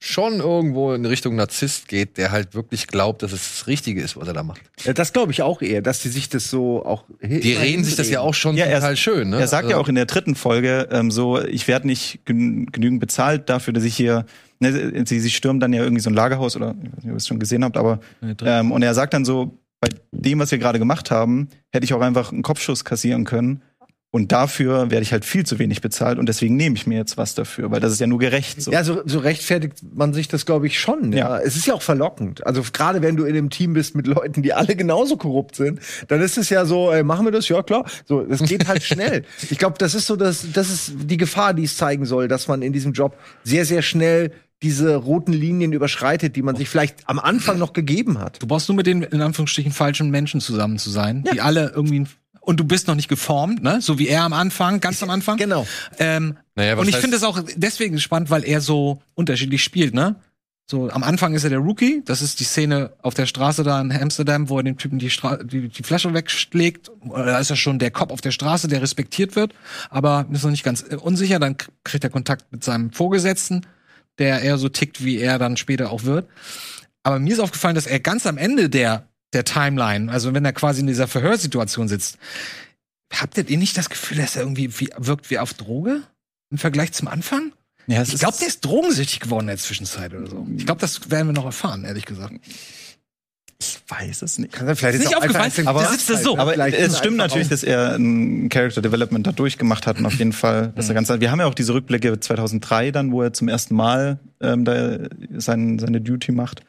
schon irgendwo in Richtung Narzisst geht, der halt wirklich glaubt, dass es das Richtige ist, was er da macht. Ja, das glaube ich auch eher, dass sie sich das so auch. Die reden sich das ja auch schon Ja, er- total schön, ne? Er sagt ja Also- auch in der dritten Folge ähm, so, ich werde nicht gen genügend bezahlt dafür, dass ich hier, ne, sie, sie stürmen dann ja irgendwie so ein Lagerhaus oder, ich weiß nicht, ob ihr es schon gesehen habt, aber ähm, und er sagt dann so, bei dem, was wir gerade gemacht haben, hätte ich auch einfach einen Kopfschuss kassieren können. Und dafür werde ich halt viel zu wenig bezahlt und deswegen nehme ich mir jetzt was dafür, weil das ist ja nur gerecht. So. Ja, so, so rechtfertigt man sich das, glaube ich, schon. Ja. Ja. Es ist ja auch verlockend. Also gerade wenn du in einem Team bist mit Leuten, die alle genauso korrupt sind, dann ist es ja so, ey, machen wir das? Ja, klar. So, das geht halt schnell. Ich glaube, das ist so, das, das ist die Gefahr, die es zeigen soll, dass man in diesem Job sehr, sehr schnell diese roten Linien überschreitet, die man sich vielleicht am Anfang noch gegeben hat. Du brauchst nur mit den, in Anführungsstrichen, falschen Menschen zusammen zu sein, die alle irgendwie, und du bist noch nicht geformt, ne? So wie er am Anfang, ganz am Anfang. Genau. Ähm, Naja, was und ich finde es auch deswegen spannend, weil er so unterschiedlich spielt, ne? So, am Anfang ist er der Rookie. Das ist die Szene auf der Straße da in Amsterdam, wo er dem Typen die, Stra die, die Flasche wegschlägt. Da ist er schon der Kopf auf der Straße, der respektiert wird. Aber ist noch nicht ganz äh, unsicher. Dann kriegt er Kontakt mit seinem Vorgesetzten, der eher so tickt, wie er dann später auch wird. Aber mir ist aufgefallen, dass er ganz am Ende der, der Timeline, also wenn er quasi in dieser Verhörsituation sitzt, habt ihr nicht das Gefühl, dass er irgendwie wie, wirkt wie auf Droge? Im Vergleich zum Anfang? Ja, Ich ist- glaube, der ist drogensüchtig geworden in der Zwischenzeit oder so. Ich glaube, das werden wir noch erfahren, ehrlich gesagt. ich weiß es nicht. Kann er vielleicht Ist nicht aufgefallen? ein Der bisschen sitzt da so. Krass- Aber es ist stimmt natürlich, dass er ein Character Development da durchgemacht hat und auf jeden Fall, dass Mhm. er ganz, wir haben ja auch diese Rückblicke 2003 dann, wo er zum ersten Mal ähm, da sein, seine Duty macht.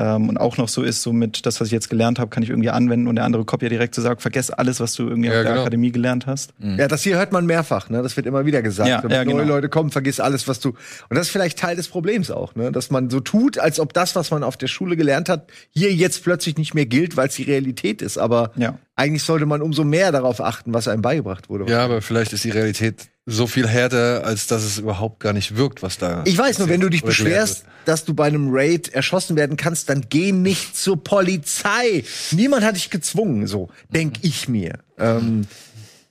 Ähm, und auch noch so ist, so mit das, was ich jetzt gelernt habe, kann ich irgendwie anwenden und der andere Cop ja direkt so sagt, vergess alles, was du irgendwie Ja, auf der genau. Akademie gelernt hast. Ja, das hier hört man mehrfach, ne? Das wird immer wieder gesagt. Ja, Wenn ja, neue genau. Leute kommen, vergiss alles, was du. Und das ist vielleicht Teil des Problems auch, ne? Dass man so tut, als ob das, was man auf der Schule gelernt hat, hier jetzt plötzlich nicht mehr gilt, weil es die Realität ist. Aber Ja. eigentlich sollte man umso mehr darauf achten, was einem beigebracht wurde. Ja, aber vielleicht ist die Realität so viel härter, als dass es überhaupt gar nicht wirkt, was da. Ich weiß nur, wenn du dich beschwerst, dass du bei einem Raid erschossen werden kannst, dann geh nicht zur Polizei. Niemand hat dich gezwungen, so denk ich mir. Ähm,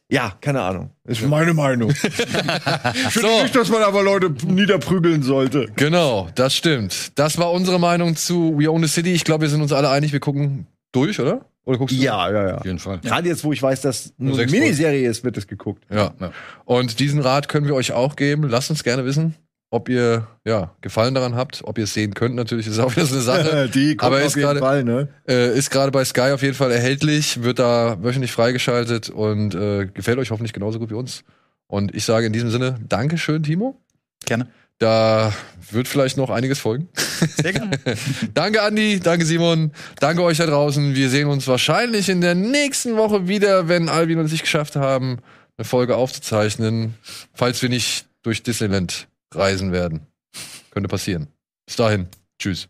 ja, keine Ahnung. Ist meine Meinung. ich finde So. nicht, dass man aber Leute niederprügeln sollte. Genau, das stimmt. Das war unsere Meinung zu We Own the City. Ich glaube, wir sind uns alle einig, wir gucken durch, oder? Oder guckst du? Ja, ja, ja. Auf jeden Fall. Gerade jetzt, wo ich weiß, dass nur eine Miniserie ist, wird es geguckt. Ja. Und diesen Rat können wir euch auch geben. Lasst uns gerne wissen, ob ihr ja, Gefallen daran habt, ob ihr es sehen könnt. Natürlich ist auch wieder so eine Sache. Die kommt Aber auf ist jeden gerade- Fall, ne? Äh, ist gerade bei Sky auf jeden Fall erhältlich, wird da wöchentlich freigeschaltet und äh, gefällt euch hoffentlich genauso gut wie uns. Und ich sage in diesem Sinne, Dankeschön, Timo. Gerne. Da wird vielleicht noch einiges folgen. Sehr gerne. Danke, Andi. Danke, Simon. Danke euch da draußen. Wir sehen uns wahrscheinlich in der nächsten Woche wieder, wenn Alvin und ich geschafft haben, eine Folge aufzuzeichnen. Falls wir nicht durch Disneyland reisen werden. Könnte passieren. Bis dahin. Tschüss.